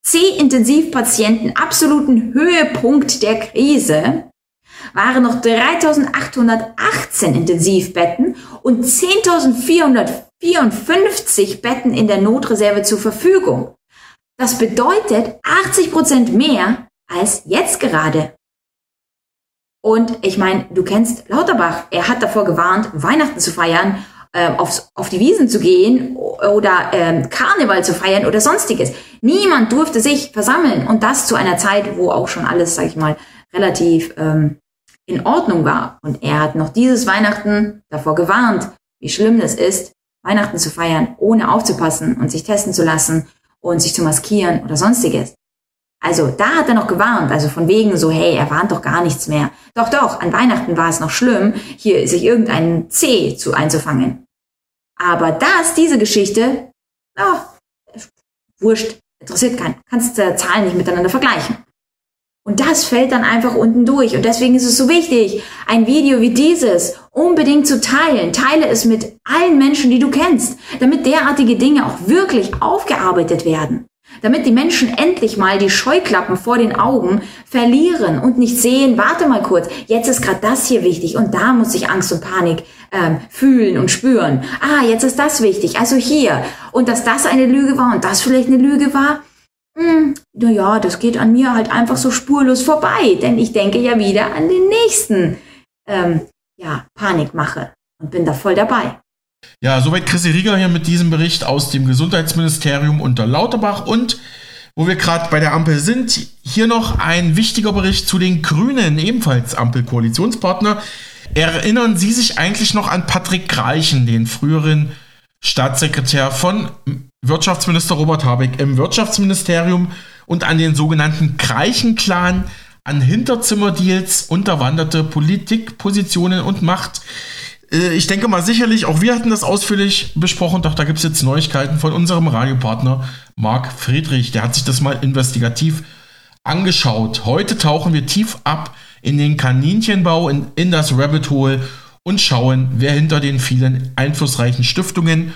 C-Intensivpatienten absoluten Höhepunkt der Krise waren noch 3818 Intensivbetten und 10.454 Betten in der Notreserve zur Verfügung. Das bedeutet 80 Prozent mehr als jetzt gerade. Und ich meine, du kennst Lauterbach. Er hat davor gewarnt, Weihnachten zu feiern äh, aufs, auf die Wiesen zu gehen oder ähm, Karneval zu feiern oder sonstiges. Niemand durfte sich versammeln und das zu einer Zeit, wo auch schon alles, sag ich mal, relativ ähm, in Ordnung war. Und er hat noch dieses Weihnachten davor gewarnt, wie schlimm es ist, Weihnachten zu feiern, ohne aufzupassen und sich testen zu lassen und sich zu maskieren oder sonstiges. Also da hat er noch gewarnt, also von wegen so, hey, er warnt doch gar nichts mehr. Doch, doch, an Weihnachten war es noch schlimm, hier sich irgendeinen C zu einzufangen. Aber das, diese Geschichte, oh, wurscht, interessiert keinen. Kannst äh, Zahlen nicht miteinander vergleichen. Und das fällt dann einfach unten durch. Und deswegen ist es so wichtig, ein Video wie dieses unbedingt zu teilen. Teile es mit allen Menschen, die du kennst, damit derartige Dinge auch wirklich aufgearbeitet werden. Damit die Menschen endlich mal die Scheuklappen vor den Augen verlieren und nicht sehen, warte mal kurz, jetzt ist gerade das hier wichtig und da muss ich Angst und Panik ähm, fühlen und spüren. Ah, jetzt ist das wichtig, also hier. Und dass das eine Lüge war und das vielleicht eine Lüge war, hm, naja, das geht an mir halt einfach so spurlos vorbei, denn ich denke ja wieder an den nächsten, ähm, ja, Panikmache und bin da voll dabei. Ja, soweit Chrissy Rieger hier mit diesem Bericht aus dem Gesundheitsministerium unter Lauterbach und wo wir gerade bei der Ampel sind, hier noch ein wichtiger Bericht zu den Grünen, ebenfalls Ampelkoalitionspartner. Erinnern Sie sich eigentlich noch an Patrick Greichen, den früheren Staatssekretär von Wirtschaftsminister Robert Habeck im Wirtschaftsministerium und an den sogenannten Greichen-Clan, an Hinterzimmerdeals, unterwanderte Politikpositionen und Macht? Äh, ich denke mal sicherlich, auch wir hatten das ausführlich besprochen, doch da gibt es jetzt Neuigkeiten von unserem Radiopartner Marc Friedrich. Der hat sich das mal investigativ angeschaut. Heute tauchen wir tief ab in den Kaninchenbau, in, in das Rabbit Hole und schauen, wer hinter den vielen einflussreichen Stiftungen,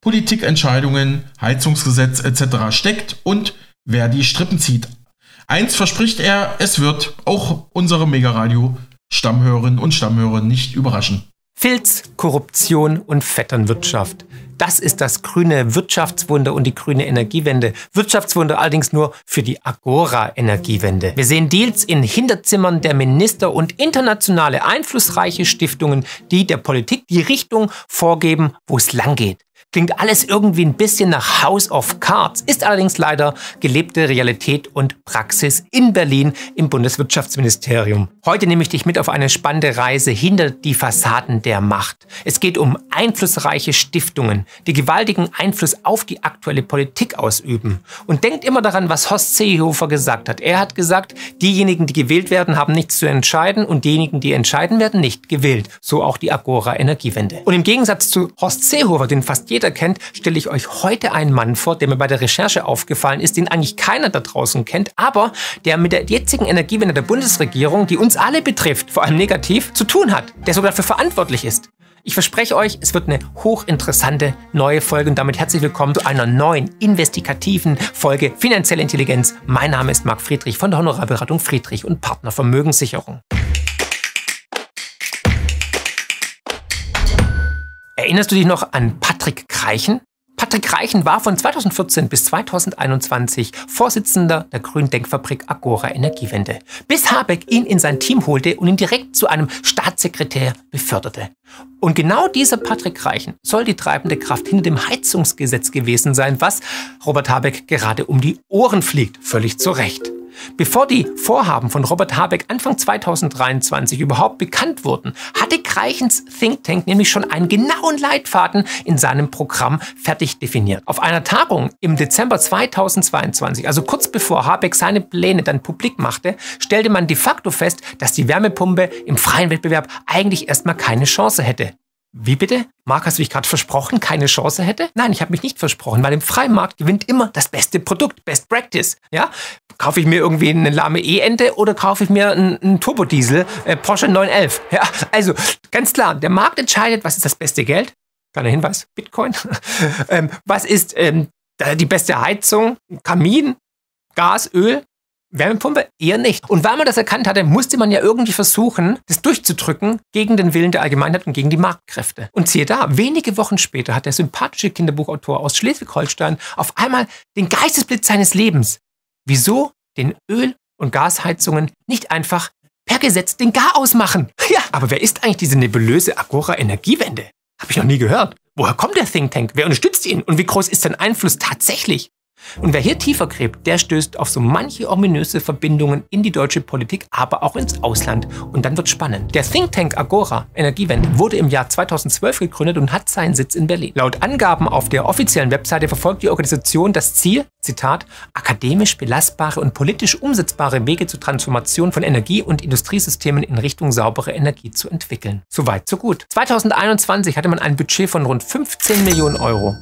Politikentscheidungen, Heizungsgesetz etc. steckt und wer die Strippen zieht. Eins verspricht er, es wird auch unsere Megaradio Stammhörerinnen und Stammhörer nicht überraschen. Filz, Korruption und Vetternwirtschaft. Das ist das grüne Wirtschaftswunder und die grüne Energiewende. Wirtschaftswunder allerdings nur für die Agora-Energiewende. Wir sehen Deals in Hinterzimmern der Minister und internationale einflussreiche Stiftungen, die der Politik die Richtung vorgeben, wo es lang geht. Klingt alles irgendwie ein bisschen nach House of Cards, ist allerdings leider gelebte Realität und Praxis in Berlin im Bundeswirtschaftsministerium. Heute nehme ich dich mit auf eine spannende Reise hinter die Fassaden der Macht. Es geht um einflussreiche Stiftungen, die gewaltigen Einfluss auf die aktuelle Politik ausüben. Und denkt immer daran, was Horst Seehofer gesagt hat. Er hat gesagt, diejenigen, die gewählt werden, haben nichts zu entscheiden und diejenigen, die entscheiden, werden nicht gewählt. So auch die Agora Energiewende. Und im Gegensatz zu Horst Seehofer, den fast jeder kennt, stelle ich euch heute einen Mann vor, der mir bei der Recherche aufgefallen ist, den eigentlich keiner da draußen kennt, aber der mit der jetzigen Energiewende der Bundesregierung, die uns alle betrifft, vor allem negativ, zu tun hat, der sogar dafür verantwortlich ist. Ich verspreche euch, es wird eine hochinteressante neue Folge und damit herzlich willkommen zu einer neuen investigativen Folge Finanzielle Intelligenz. Mein Name ist Marc Friedrich von der Honorarberatung Friedrich und Partner Vermögenssicherung. Erinnerst du dich noch an Patrick Kreichen? Patrick Reichen war von 2014 bis 2021 Vorsitzender der Grünen Denkfabrik Agora Energiewende, bis Habeck ihn in sein Team holte und ihn direkt zu einem Staatssekretär beförderte. Und genau dieser Patrick Reichen soll die treibende Kraft hinter dem Heizungsgesetz gewesen sein, was Robert Habeck gerade um die Ohren fliegt, völlig zu Recht. Bevor die Vorhaben von Robert Habeck Anfang 2023 überhaupt bekannt wurden, hatte Kreichens Think Tank nämlich schon einen genauen Leitfaden in seinem Programm fertig definiert. Auf einer Tagung im Dezember 2022, also kurz bevor Habeck seine Pläne dann publik machte, stellte man de facto fest, dass die Wärmepumpe im freien Wettbewerb eigentlich erstmal keine Chance hätte. Wie bitte? Marc, hast du dich gerade versprochen, keine Chance hätte? Nein, ich habe mich nicht versprochen, weil im freien Markt gewinnt immer das beste Produkt, Best Practice. Ja? Kaufe ich mir irgendwie eine lahme E-Ente oder kaufe ich mir einen, einen Turbodiesel, äh, Porsche 911? Ja, also ganz klar, der Markt entscheidet, was ist das beste Geld? Kleiner Hinweis, Bitcoin. ähm, was ist ähm, die beste Heizung? Kamin? Gas, Öl? Wärmepumpe eher nicht. Und weil man das erkannt hatte, musste man ja irgendwie versuchen, das durchzudrücken gegen den Willen der Allgemeinheit und gegen die Marktkräfte. Und siehe da, wenige Wochen später hat der sympathische Kinderbuchautor aus Schleswig-Holstein auf einmal den Geistesblitz seines Lebens. Wieso den Öl- und Gasheizungen nicht einfach per Gesetz den Gar ausmachen? Ja, aber wer ist eigentlich diese nebulöse Agora Energiewende? Habe ich noch nie gehört. Woher kommt der Think Tank? Wer unterstützt ihn? Und wie groß ist sein Einfluss tatsächlich? Und wer hier tiefer gräbt, der stößt auf so manche ominöse Verbindungen in die deutsche Politik, aber auch ins Ausland. Und dann wird spannend. Der Think Tank Agora Energiewende wurde im Jahr 2012 gegründet und hat seinen Sitz in Berlin. Laut Angaben auf der offiziellen Webseite verfolgt die Organisation das Ziel, Zitat, akademisch belastbare und politisch umsetzbare Wege zur Transformation von Energie- und Industriesystemen in Richtung saubere Energie zu entwickeln. Soweit, so gut. 2021 hatte man ein Budget von rund 15 Millionen Euro.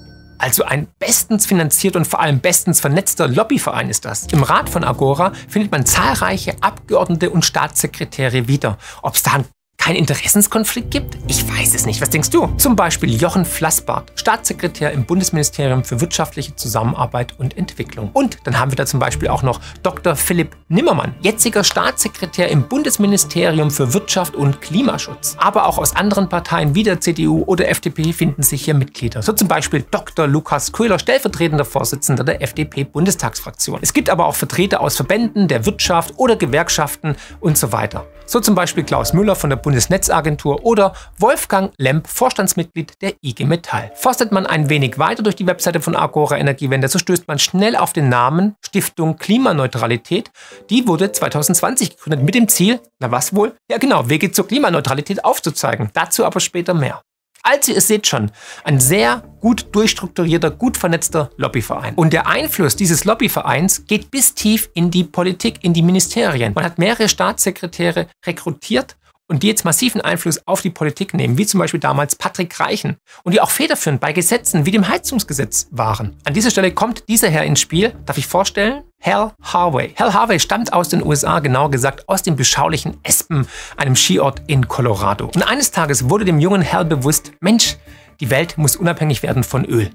Also ein bestens finanzierter und vor allem bestens vernetzter Lobbyverein ist das. Im Rat von Agora findet man zahlreiche Abgeordnete und Staatssekretäre wieder. Ob es da ein keinen Interessenskonflikt gibt? Ich weiß es nicht. Was denkst du? Zum Beispiel Jochen Flassbart, Staatssekretär im Bundesministerium für wirtschaftliche Zusammenarbeit und Entwicklung. Und dann haben wir da zum Beispiel auch noch Dr. Philipp Nimmermann, jetziger Staatssekretär im Bundesministerium für Wirtschaft und Klimaschutz. Aber auch aus anderen Parteien wie der CDU oder FDP finden sich hier Mitglieder. So zum Beispiel Dr. Lukas Köhler, stellvertretender Vorsitzender der FDP-Bundestagsfraktion. Es gibt aber auch Vertreter aus Verbänden der Wirtschaft oder Gewerkschaften und so weiter. So zum Beispiel Klaus Müller von der Bundesnetzagentur oder Wolfgang Lemp, Vorstandsmitglied der IG Metall. Forstet man ein wenig weiter durch die Webseite von Agora Energiewende, so stößt man schnell auf den Namen Stiftung Klimaneutralität. Die wurde 2020 gegründet mit dem Ziel, na was wohl? Ja genau, Wege zur Klimaneutralität aufzuzeigen. Dazu aber später mehr. Also ihr seht schon, ein sehr gut durchstrukturierter, gut vernetzter Lobbyverein. Und der Einfluss dieses Lobbyvereins geht bis tief in die Politik, in die Ministerien. Man hat mehrere Staatssekretäre rekrutiert und die jetzt massiven Einfluss auf die Politik nehmen, wie zum Beispiel damals Patrick Reichen und die auch federführend bei Gesetzen wie dem Heizungsgesetz waren. An dieser Stelle kommt dieser Herr ins Spiel, darf ich vorstellen? Hal Harvey. Hal Harvey stammt aus den USA, genauer gesagt aus dem beschaulichen Aspen, einem Skiort in Colorado. Und eines Tages wurde dem jungen Hal bewusst, Mensch, die Welt muss unabhängig werden von Öl.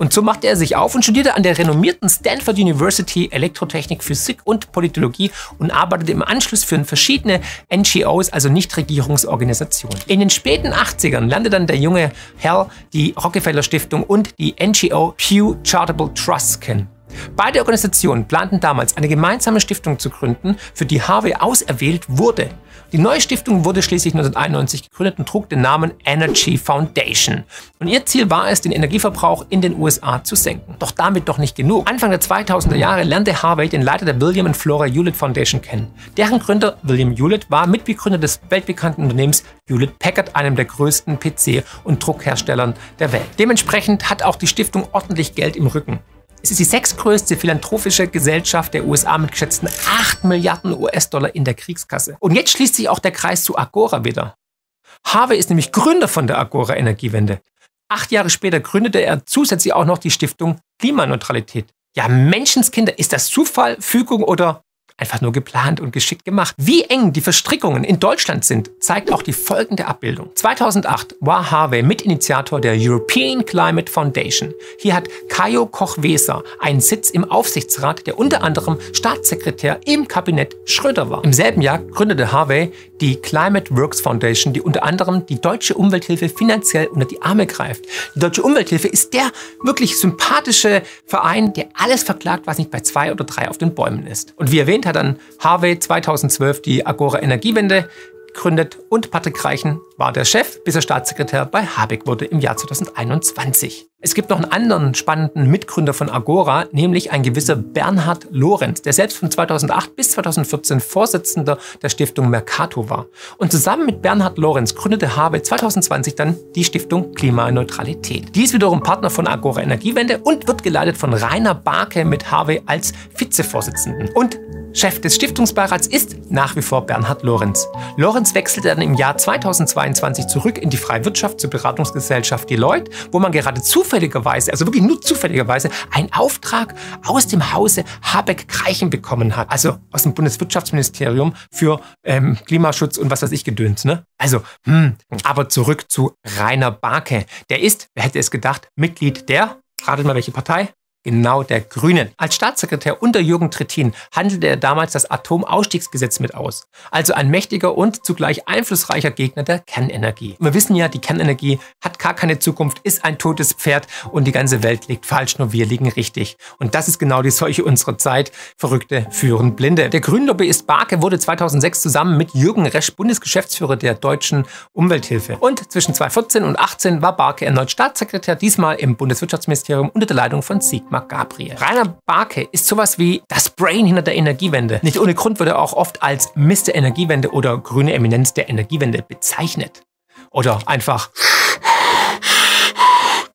Und so machte er sich auf und studierte an der renommierten Stanford University Elektrotechnik, Physik und Politologie und arbeitete im Anschluss für verschiedene NGOs, also Nichtregierungsorganisationen. In den späten 80ern lernte dann der junge Hal die Rockefeller Stiftung und die NGO Pew Charitable Trust kennen. Beide Organisationen planten damals eine gemeinsame Stiftung zu gründen, für die Harvey auserwählt wurde. Die neue Stiftung wurde schließlich 1991 gegründet und trug den Namen Energy Foundation. Und ihr Ziel war es, den Energieverbrauch in den USA zu senken. Doch damit doch nicht genug. Anfang der 2000er Jahre lernte Harvey den Leiter der William und Flora Hewlett Foundation kennen. Deren Gründer William Hewlett war Mitbegründer des weltbekannten Unternehmens Hewlett Packard, einem der größten PC- und Druckherstellern der Welt. Dementsprechend hat auch die Stiftung ordentlich Geld im Rücken. Es ist die sechstgrößte philanthropische Gesellschaft der USA mit geschätzten 8 Milliarden US-Dollar in der Kriegskasse. Und jetzt schließt sich auch der Kreis zu Agora wieder. Harvey ist nämlich Gründer von der Agora Energiewende. Acht Jahre später gründete er zusätzlich auch noch die Stiftung Klimaneutralität. Ja, Menschenskinder, ist das Zufall, Fügung oder einfach nur geplant und geschickt gemacht. Wie eng die Verstrickungen in Deutschland sind, zeigt auch die folgende Abbildung. 2008 war Harvey Mitinitiator der European Climate Foundation. Hier hat Kajo Koch-Weser einen Sitz im Aufsichtsrat, der unter anderem Staatssekretär im Kabinett Schröder war. Im selben Jahr gründete Harvey die Climate Works Foundation, die unter anderem die deutsche Umwelthilfe finanziell unter die Arme greift. Die deutsche Umwelthilfe ist der wirklich sympathische Verein, der alles verklagt, was nicht bei zwei oder drei auf den Bäumen ist. Und wie erwähnt hat dann Harvey 2012 die Agora Energiewende gegründet und Patrick Reichen war der Chef, bis er Staatssekretär bei Habeck wurde im Jahr 2021. Es gibt noch einen anderen spannenden Mitgründer von Agora, nämlich ein gewisser Bernhard Lorenz, der selbst von 2008 bis 2014 Vorsitzender der Stiftung Mercato war. Und zusammen mit Bernhard Lorenz gründete Habe 2020 dann die Stiftung Klimaneutralität. Die ist wiederum Partner von Agora Energiewende und wird geleitet von Rainer Barke mit Harvey als Vizevorsitzenden. Und Chef des Stiftungsbeirats ist nach wie vor Bernhard Lorenz. Lorenz wechselte dann im Jahr 2022 zurück in die freie Wirtschaft zur Beratungsgesellschaft Deloitte, wo man gerade zufälligerweise, also wirklich nur zufälligerweise, einen Auftrag aus dem Hause Habeck-Kreichen bekommen hat. Also aus dem Bundeswirtschaftsministerium für ähm, Klimaschutz und was weiß ich gedöns. Ne? Also, hm, aber zurück zu Rainer Barke. Der ist, wer hätte es gedacht, Mitglied der, ratet mal welche Partei? Genau der Grünen. Als Staatssekretär unter Jürgen Trittin handelte er damals das Atomausstiegsgesetz mit aus. Also ein mächtiger und zugleich einflussreicher Gegner der Kernenergie. Wir wissen ja, die Kernenergie hat gar keine Zukunft, ist ein totes Pferd und die ganze Welt liegt falsch, nur wir liegen richtig. Und das ist genau die Seuche unserer Zeit. Verrückte führen Blinde. Der Grünlobbyist Barke wurde 2006 zusammen mit Jürgen Resch Bundesgeschäftsführer der deutschen Umwelthilfe. Und zwischen 2014 und 2018 war Barke erneut Staatssekretär, diesmal im Bundeswirtschaftsministerium unter der Leitung von Sieg Sigmar Gabriel. Rainer Barke ist sowas wie das Brain hinter der Energiewende. Nicht ohne Grund wird er auch oft als Mr. Energiewende oder grüne Eminenz der Energiewende bezeichnet. Oder einfach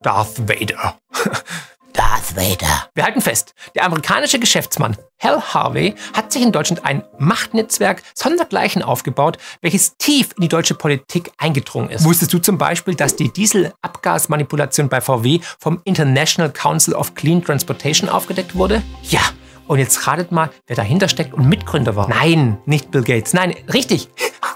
Darth Vader. Darth Vader. Wir halten fest, der amerikanische Geschäftsmann Hal Harvey hat sich in Deutschland ein Machtnetzwerk sondergleichen aufgebaut, welches tief in die deutsche Politik eingedrungen ist. Wusstest du zum Beispiel, dass die Dieselabgasmanipulation bei VW vom International Council of Clean Transportation aufgedeckt wurde? Ja, und jetzt ratet mal, wer dahinter steckt und Mitgründer war. Nein, nicht Bill Gates. Nein, richtig.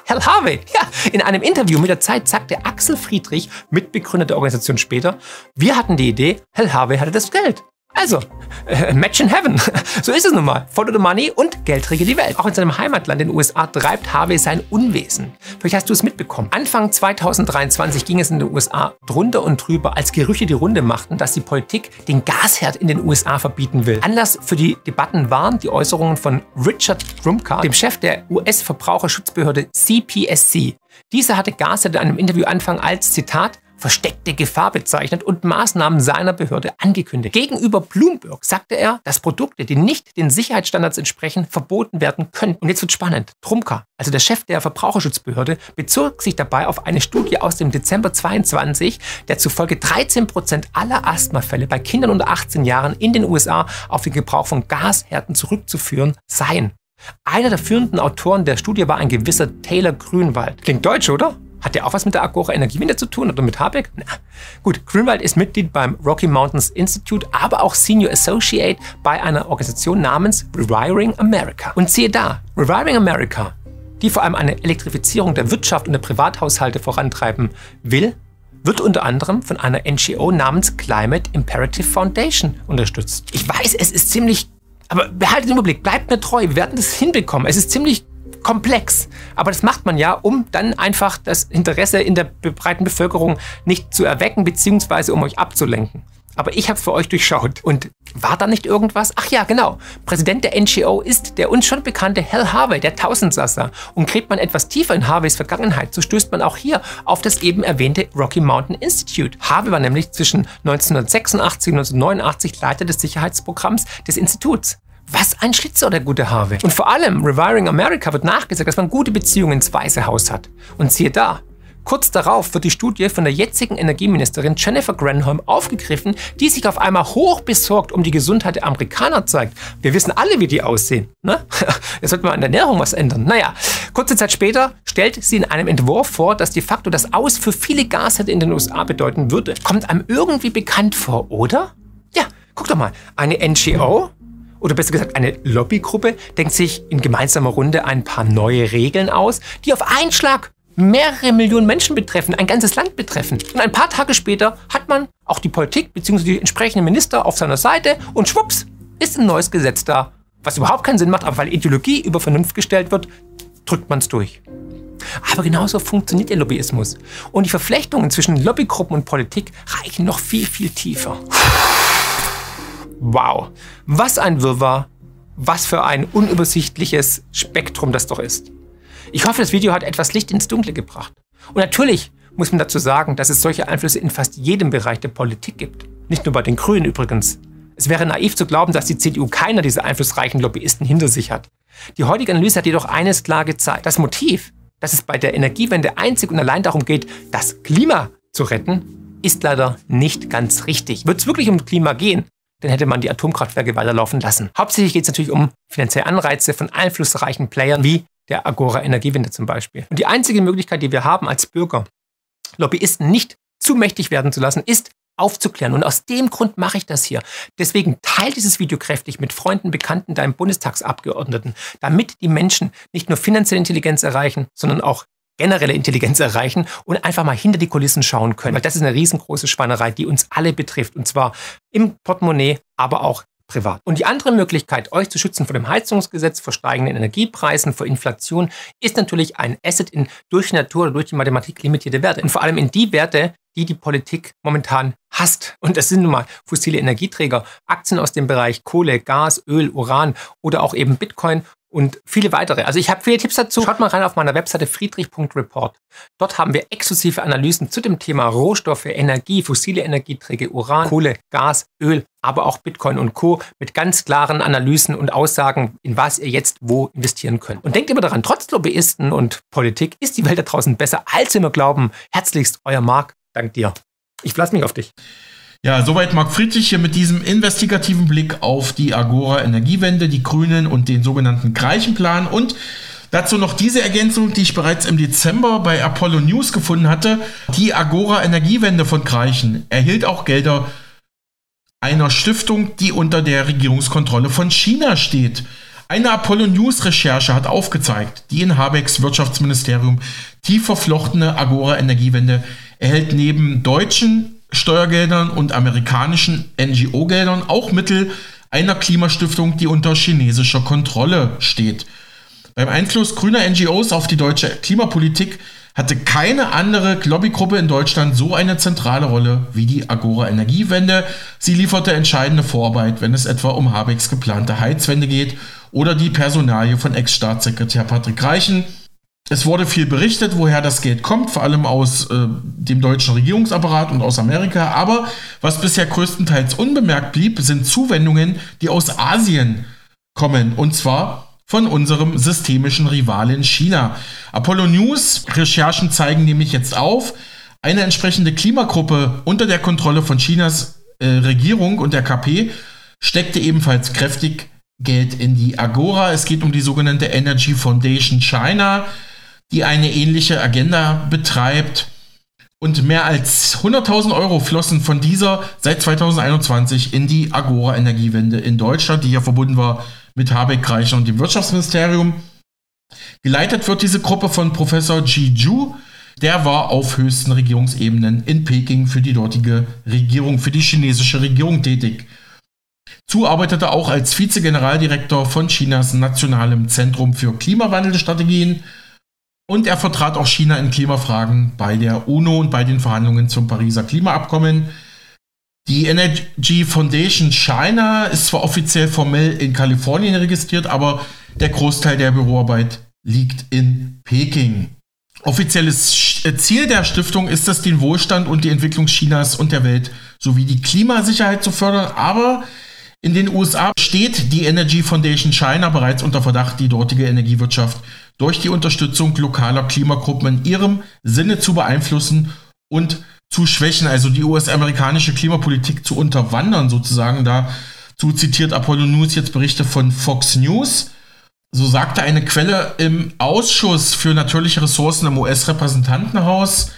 Hal Harvey. Ja, in einem Interview mit der Zeit sagte Axel Friedrich, Mitbegründer der Organisation später, wir hatten die Idee, Hal Harvey hatte das Geld. Also, äh, Match in Heaven. So ist es nun mal. Follow the money und Geld regelt die Welt. Auch in seinem Heimatland, den USA, treibt Harvey sein Unwesen. Vielleicht hast du es mitbekommen. Anfang 2023 ging es in den USA drunter und drüber, als Gerüchte die Runde machten, dass die Politik den Gasherd in den USA verbieten will. Anlass für die Debatten waren die Äußerungen von Richard Trumka, dem Chef der US-Verbraucherschutzbehörde CPSC. Dieser hatte Gasherd in einem Interview Anfang als Zitat versteckte Gefahr bezeichnet und Maßnahmen seiner Behörde angekündigt. Gegenüber Bloomberg sagte er, dass Produkte, die nicht den Sicherheitsstandards entsprechen, verboten werden können. Und jetzt wird spannend. Trumka, also der Chef der Verbraucherschutzbehörde, bezog sich dabei auf eine Studie aus dem Dezember 22, der zufolge 13 Prozent aller Asthmafälle bei Kindern unter 18 Jahren in den USA auf den Gebrauch von Gashärten zurückzuführen seien. Einer der führenden Autoren der Studie war ein gewisser Taylor Grünwald. Klingt deutsch, oder? Hat der auch was mit der Agora Energiewende zu tun oder mit Habeck? Na. Gut, Grünwald ist Mitglied beim Rocky Mountains Institute, aber auch Senior Associate bei einer Organisation namens Rewiring America. Und siehe da, Rewiring America, die vor allem eine Elektrifizierung der Wirtschaft und der Privathaushalte vorantreiben will, wird unter anderem von einer NGO namens Climate Imperative Foundation unterstützt. Ich weiß, es ist ziemlich, aber behaltet den Überblick, bleibt mir treu, wir werden das hinbekommen. Es ist ziemlich komplex. Aber das macht man ja, um dann einfach das Interesse in der breiten Bevölkerung nicht zu erwecken, beziehungsweise um euch abzulenken. aber ich habe für euch durchschaut. Und war da nicht irgendwas? Ach ja, genau. Präsident der NGO ist der uns schon bekannte Hal Harvey, der Tausendsasser. Und gräbt man etwas tiefer in Harveys Vergangenheit, so stößt man auch hier auf das eben erwähnte Rocky Mountain Institute. Harvey war nämlich zwischen 1986 und 1989 Leiter des Sicherheitsprogramms des Instituts. Was ein Schlitzer, der gute Harvey. Und vor allem Reviring America wird nachgesagt, dass man gute Beziehungen ins Weiße Haus hat. Und siehe da, Kurz darauf wird die Studie von der jetzigen Energieministerin Jennifer Granholm aufgegriffen, die sich auf einmal hochbesorgt um die Gesundheit der Amerikaner zeigt. Wir wissen alle, wie die aussehen. Ne? Jetzt sollte man an der Ernährung was ändern. Naja, kurze Zeit später stellt sie in einem Entwurf vor, dass de facto das Aus für viele Gasherde in den USA bedeuten würde. Kommt einem irgendwie bekannt vor, oder? Ja, guck doch mal. Eine NGO, oder besser gesagt eine Lobbygruppe, denkt sich in gemeinsamer Runde ein paar neue Regeln aus, die auf einen Schlag mehrere Millionen Menschen betreffen, ein ganzes Land betreffen. Und ein paar Tage später hat man auch die Politik bzw. die entsprechenden Minister auf seiner Seite und schwupps ist ein neues Gesetz da. Was überhaupt keinen Sinn macht, aber weil Ideologie über Vernunft gestellt wird, drückt man es durch. Aber genauso funktioniert der Lobbyismus. Und die Verflechtungen zwischen Lobbygruppen und Politik reichen noch viel, viel tiefer. Wow, was ein Wirrwarr, was für ein unübersichtliches Spektrum das doch ist. Ich hoffe, das Video hat etwas Licht ins Dunkle gebracht. Und natürlich muss man dazu sagen, dass es solche Einflüsse in fast jedem Bereich der Politik gibt. Nicht nur bei den Grünen übrigens. Es wäre naiv zu glauben, dass die CDU keiner dieser einflussreichen Lobbyisten hinter sich hat. Die heutige Analyse hat jedoch eines klar gezeigt. Das Motiv, dass es bei der Energiewende einzig und allein darum geht, das Klima zu retten, ist leider nicht ganz richtig. Wird es wirklich um Klima gehen, dann hätte man die Atomkraftwerke weiterlaufen lassen. Hauptsächlich geht es natürlich um finanzielle Anreize von einflussreichen Playern wie der Agora Energiewende zum Beispiel. Und die einzige Möglichkeit, die wir haben als Bürger, Lobbyisten nicht zu mächtig werden zu lassen, ist aufzuklären. Und aus dem Grund mache ich das hier. Deswegen teile dieses Video kräftig mit Freunden, Bekannten, deinem Bundestagsabgeordneten, damit die Menschen nicht nur finanzielle Intelligenz erreichen, sondern auch generelle Intelligenz erreichen und einfach mal hinter die Kulissen schauen können. Weil das ist eine riesengroße Spannerei, die uns alle betrifft. Und zwar im Portemonnaie, aber auch privat. Und die andere Möglichkeit, euch zu schützen vor dem Heizungsgesetz, vor steigenden Energiepreisen, vor Inflation, ist natürlich ein Asset in durch die Natur oder durch die Mathematik limitierte Werte. Und vor allem in die Werte, die die Politik momentan hasst. Und das sind nun mal fossile Energieträger, Aktien aus dem Bereich Kohle, Gas, Öl, Uran oder auch eben Bitcoin und viele weitere. Also ich habe viele Tipps dazu. Schaut mal rein auf meiner Webseite friedrich.report. Dort haben wir exklusive Analysen zu dem Thema Rohstoffe, Energie, fossile Energieträger, Uran, Kohle, Gas, Öl, aber auch Bitcoin und Co. mit ganz klaren Analysen und Aussagen, in was ihr jetzt wo investieren könnt. Und denkt immer daran, trotz Lobbyisten und Politik ist die Welt da draußen besser, als wir glauben. Herzlichst, euer Marc. Dank dir. Ich verlasse mich auf dich. Ja, soweit Marc Friedrich hier mit diesem investigativen Blick auf die Agora Energiewende, die Grünen und den sogenannten Greichenplan und dazu noch diese Ergänzung, die ich bereits im Dezember bei Apollo News gefunden hatte. Die Agora Energiewende von Greichen erhielt auch Gelder einer Stiftung, die unter der Regierungskontrolle von China steht. Eine Apollo News Recherche hat aufgezeigt, die in Habecks Wirtschaftsministerium tief verflochtene Agora Energiewende erhält neben deutschen Steuergeldern und amerikanischen NGO-Geldern auch Mittel einer Klimastiftung, die unter chinesischer Kontrolle steht. Beim Einfluss grüner NGOs auf die deutsche Klimapolitik hatte keine andere Lobbygruppe in Deutschland so eine zentrale Rolle wie die Agora Energiewende. Sie lieferte entscheidende Vorarbeit, wenn es etwa um Habecks geplante Heizwende geht oder die Personalie von Ex-Staatssekretär Patrick Reichen, es wurde viel berichtet, woher das Geld kommt, vor allem aus äh, dem deutschen Regierungsapparat und aus Amerika. Aber was bisher größtenteils unbemerkt blieb, sind Zuwendungen, die aus Asien kommen. Und zwar von unserem systemischen Rivalen China. Apollo News Recherchen zeigen nämlich jetzt auf, eine entsprechende Klimagruppe unter der Kontrolle von Chinas äh, Regierung und der KP steckte ebenfalls kräftig Geld in die Agora. Es geht um die sogenannte Energy Foundation China die eine ähnliche Agenda betreibt. Und mehr als 100.000 Euro flossen von dieser seit 2021 in die Agora Energiewende in Deutschland, die ja verbunden war mit Habeck, Reichen und dem Wirtschaftsministerium. Geleitet wird diese Gruppe von Professor Ji Ju. Der war auf höchsten Regierungsebenen in Peking für die dortige Regierung, für die chinesische Regierung tätig. Zu arbeitete auch als Vize-Generaldirektor von Chinas Nationalem Zentrum für Klimawandelstrategien und er vertrat auch China in Klimafragen bei der UNO und bei den Verhandlungen zum Pariser Klimaabkommen. Die Energy Foundation China ist zwar offiziell formell in Kalifornien registriert, aber der Großteil der Büroarbeit liegt in Peking. Offizielles äh, Ziel der Stiftung ist es, den Wohlstand und die Entwicklung Chinas und der Welt sowie die Klimasicherheit zu fördern, aber in den USA steht die Energy Foundation China bereits unter Verdacht, die dortige Energiewirtschaft durch die Unterstützung lokaler Klimagruppen in ihrem Sinne zu beeinflussen und zu schwächen, also die US-amerikanische Klimapolitik zu unterwandern sozusagen. Dazu zitiert Apollo News jetzt Berichte von Fox News. So sagte eine Quelle im Ausschuss für natürliche Ressourcen im US-Repräsentantenhaus,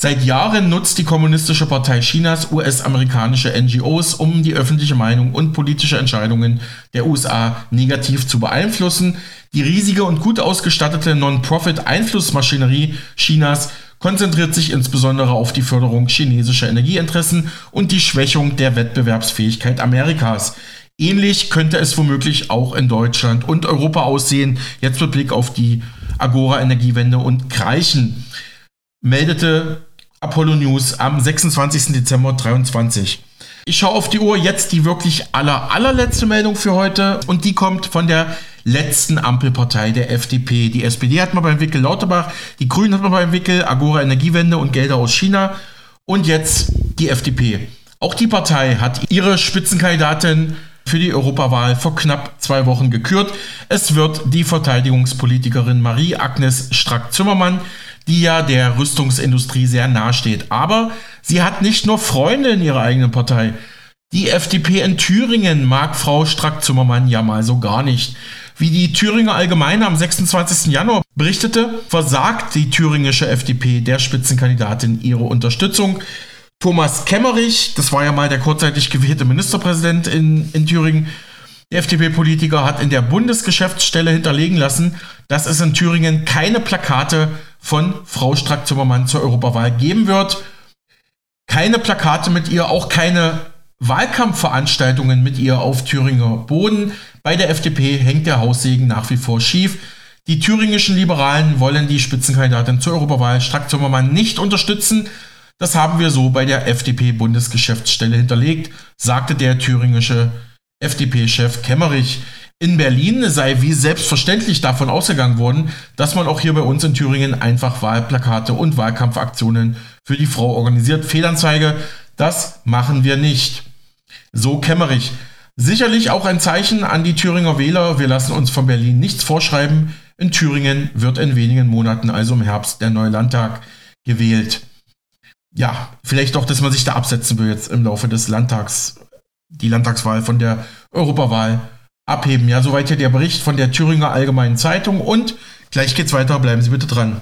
seit Jahren nutzt die Kommunistische Partei Chinas US-amerikanische NGOs, um die öffentliche Meinung und politische Entscheidungen der USA negativ zu beeinflussen. Die riesige und gut ausgestattete Non-Profit-Einflussmaschinerie Chinas konzentriert sich insbesondere auf die Förderung chinesischer Energieinteressen und die Schwächung der Wettbewerbsfähigkeit Amerikas. Ähnlich könnte es womöglich auch in Deutschland und Europa aussehen, jetzt mit Blick auf die Agora-Energiewende und Kreichen, meldete Apollo News am 26. Dezember 2023. Ich schaue auf die Uhr, jetzt die wirklich aller, allerletzte Meldung für heute und die kommt von der letzten Ampelpartei der FDP. Die SPD hat mal beim Wickel Lauterbach, die Grünen hat mal beim Wickel Agora Energiewende und Gelder aus China und jetzt die FDP. Auch die Partei hat ihre Spitzenkandidatin für die Europawahl vor knapp zwei Wochen gekürt. Es wird die Verteidigungspolitikerin Marie-Agnes Strack-Zimmermann, die ja der Rüstungsindustrie sehr nahe steht. Aber sie hat nicht nur Freunde in ihrer eigenen Partei. Die FDP in Thüringen mag Frau Strack-Zimmermann ja mal so gar nicht. Wie die Thüringer Allgemeine am 26. Januar berichtete, versagt die thüringische FDP der Spitzenkandidatin ihre Unterstützung. Thomas Kemmerich, das war ja mal der kurzzeitig gewählte Ministerpräsident in, in Thüringen, der FDP-Politiker hat in der Bundesgeschäftsstelle hinterlegen lassen, dass es in Thüringen keine Plakate von Frau Strack-Zimmermann zur Europawahl geben wird. Keine Plakate mit ihr, auch keine Wahlkampfveranstaltungen mit ihr auf Thüringer Boden. Bei der FDP hängt der Haussegen nach wie vor schief. Die thüringischen Liberalen wollen die Spitzenkandidatin zur Europawahl Strack-Zimmermann nicht unterstützen. Das haben wir so bei der FDP-Bundesgeschäftsstelle hinterlegt, sagte der thüringische FDP-Chef Kemmerich. In Berlin sei wie selbstverständlich davon ausgegangen worden, dass man auch hier bei uns in Thüringen einfach Wahlplakate und Wahlkampfaktionen für die Frau organisiert. Fehlanzeige, das machen wir nicht. So Kemmerich. Sicherlich auch ein Zeichen an die Thüringer Wähler. Wir lassen uns von Berlin nichts vorschreiben. In Thüringen wird in wenigen Monaten, also im Herbst, der neue Landtag gewählt ja, vielleicht auch, dass man sich da absetzen will jetzt im Laufe des Landtags, die Landtagswahl von der Europawahl abheben. Ja, soweit hier der Bericht von der Thüringer Allgemeinen Zeitung und gleich geht's weiter, bleiben Sie bitte dran.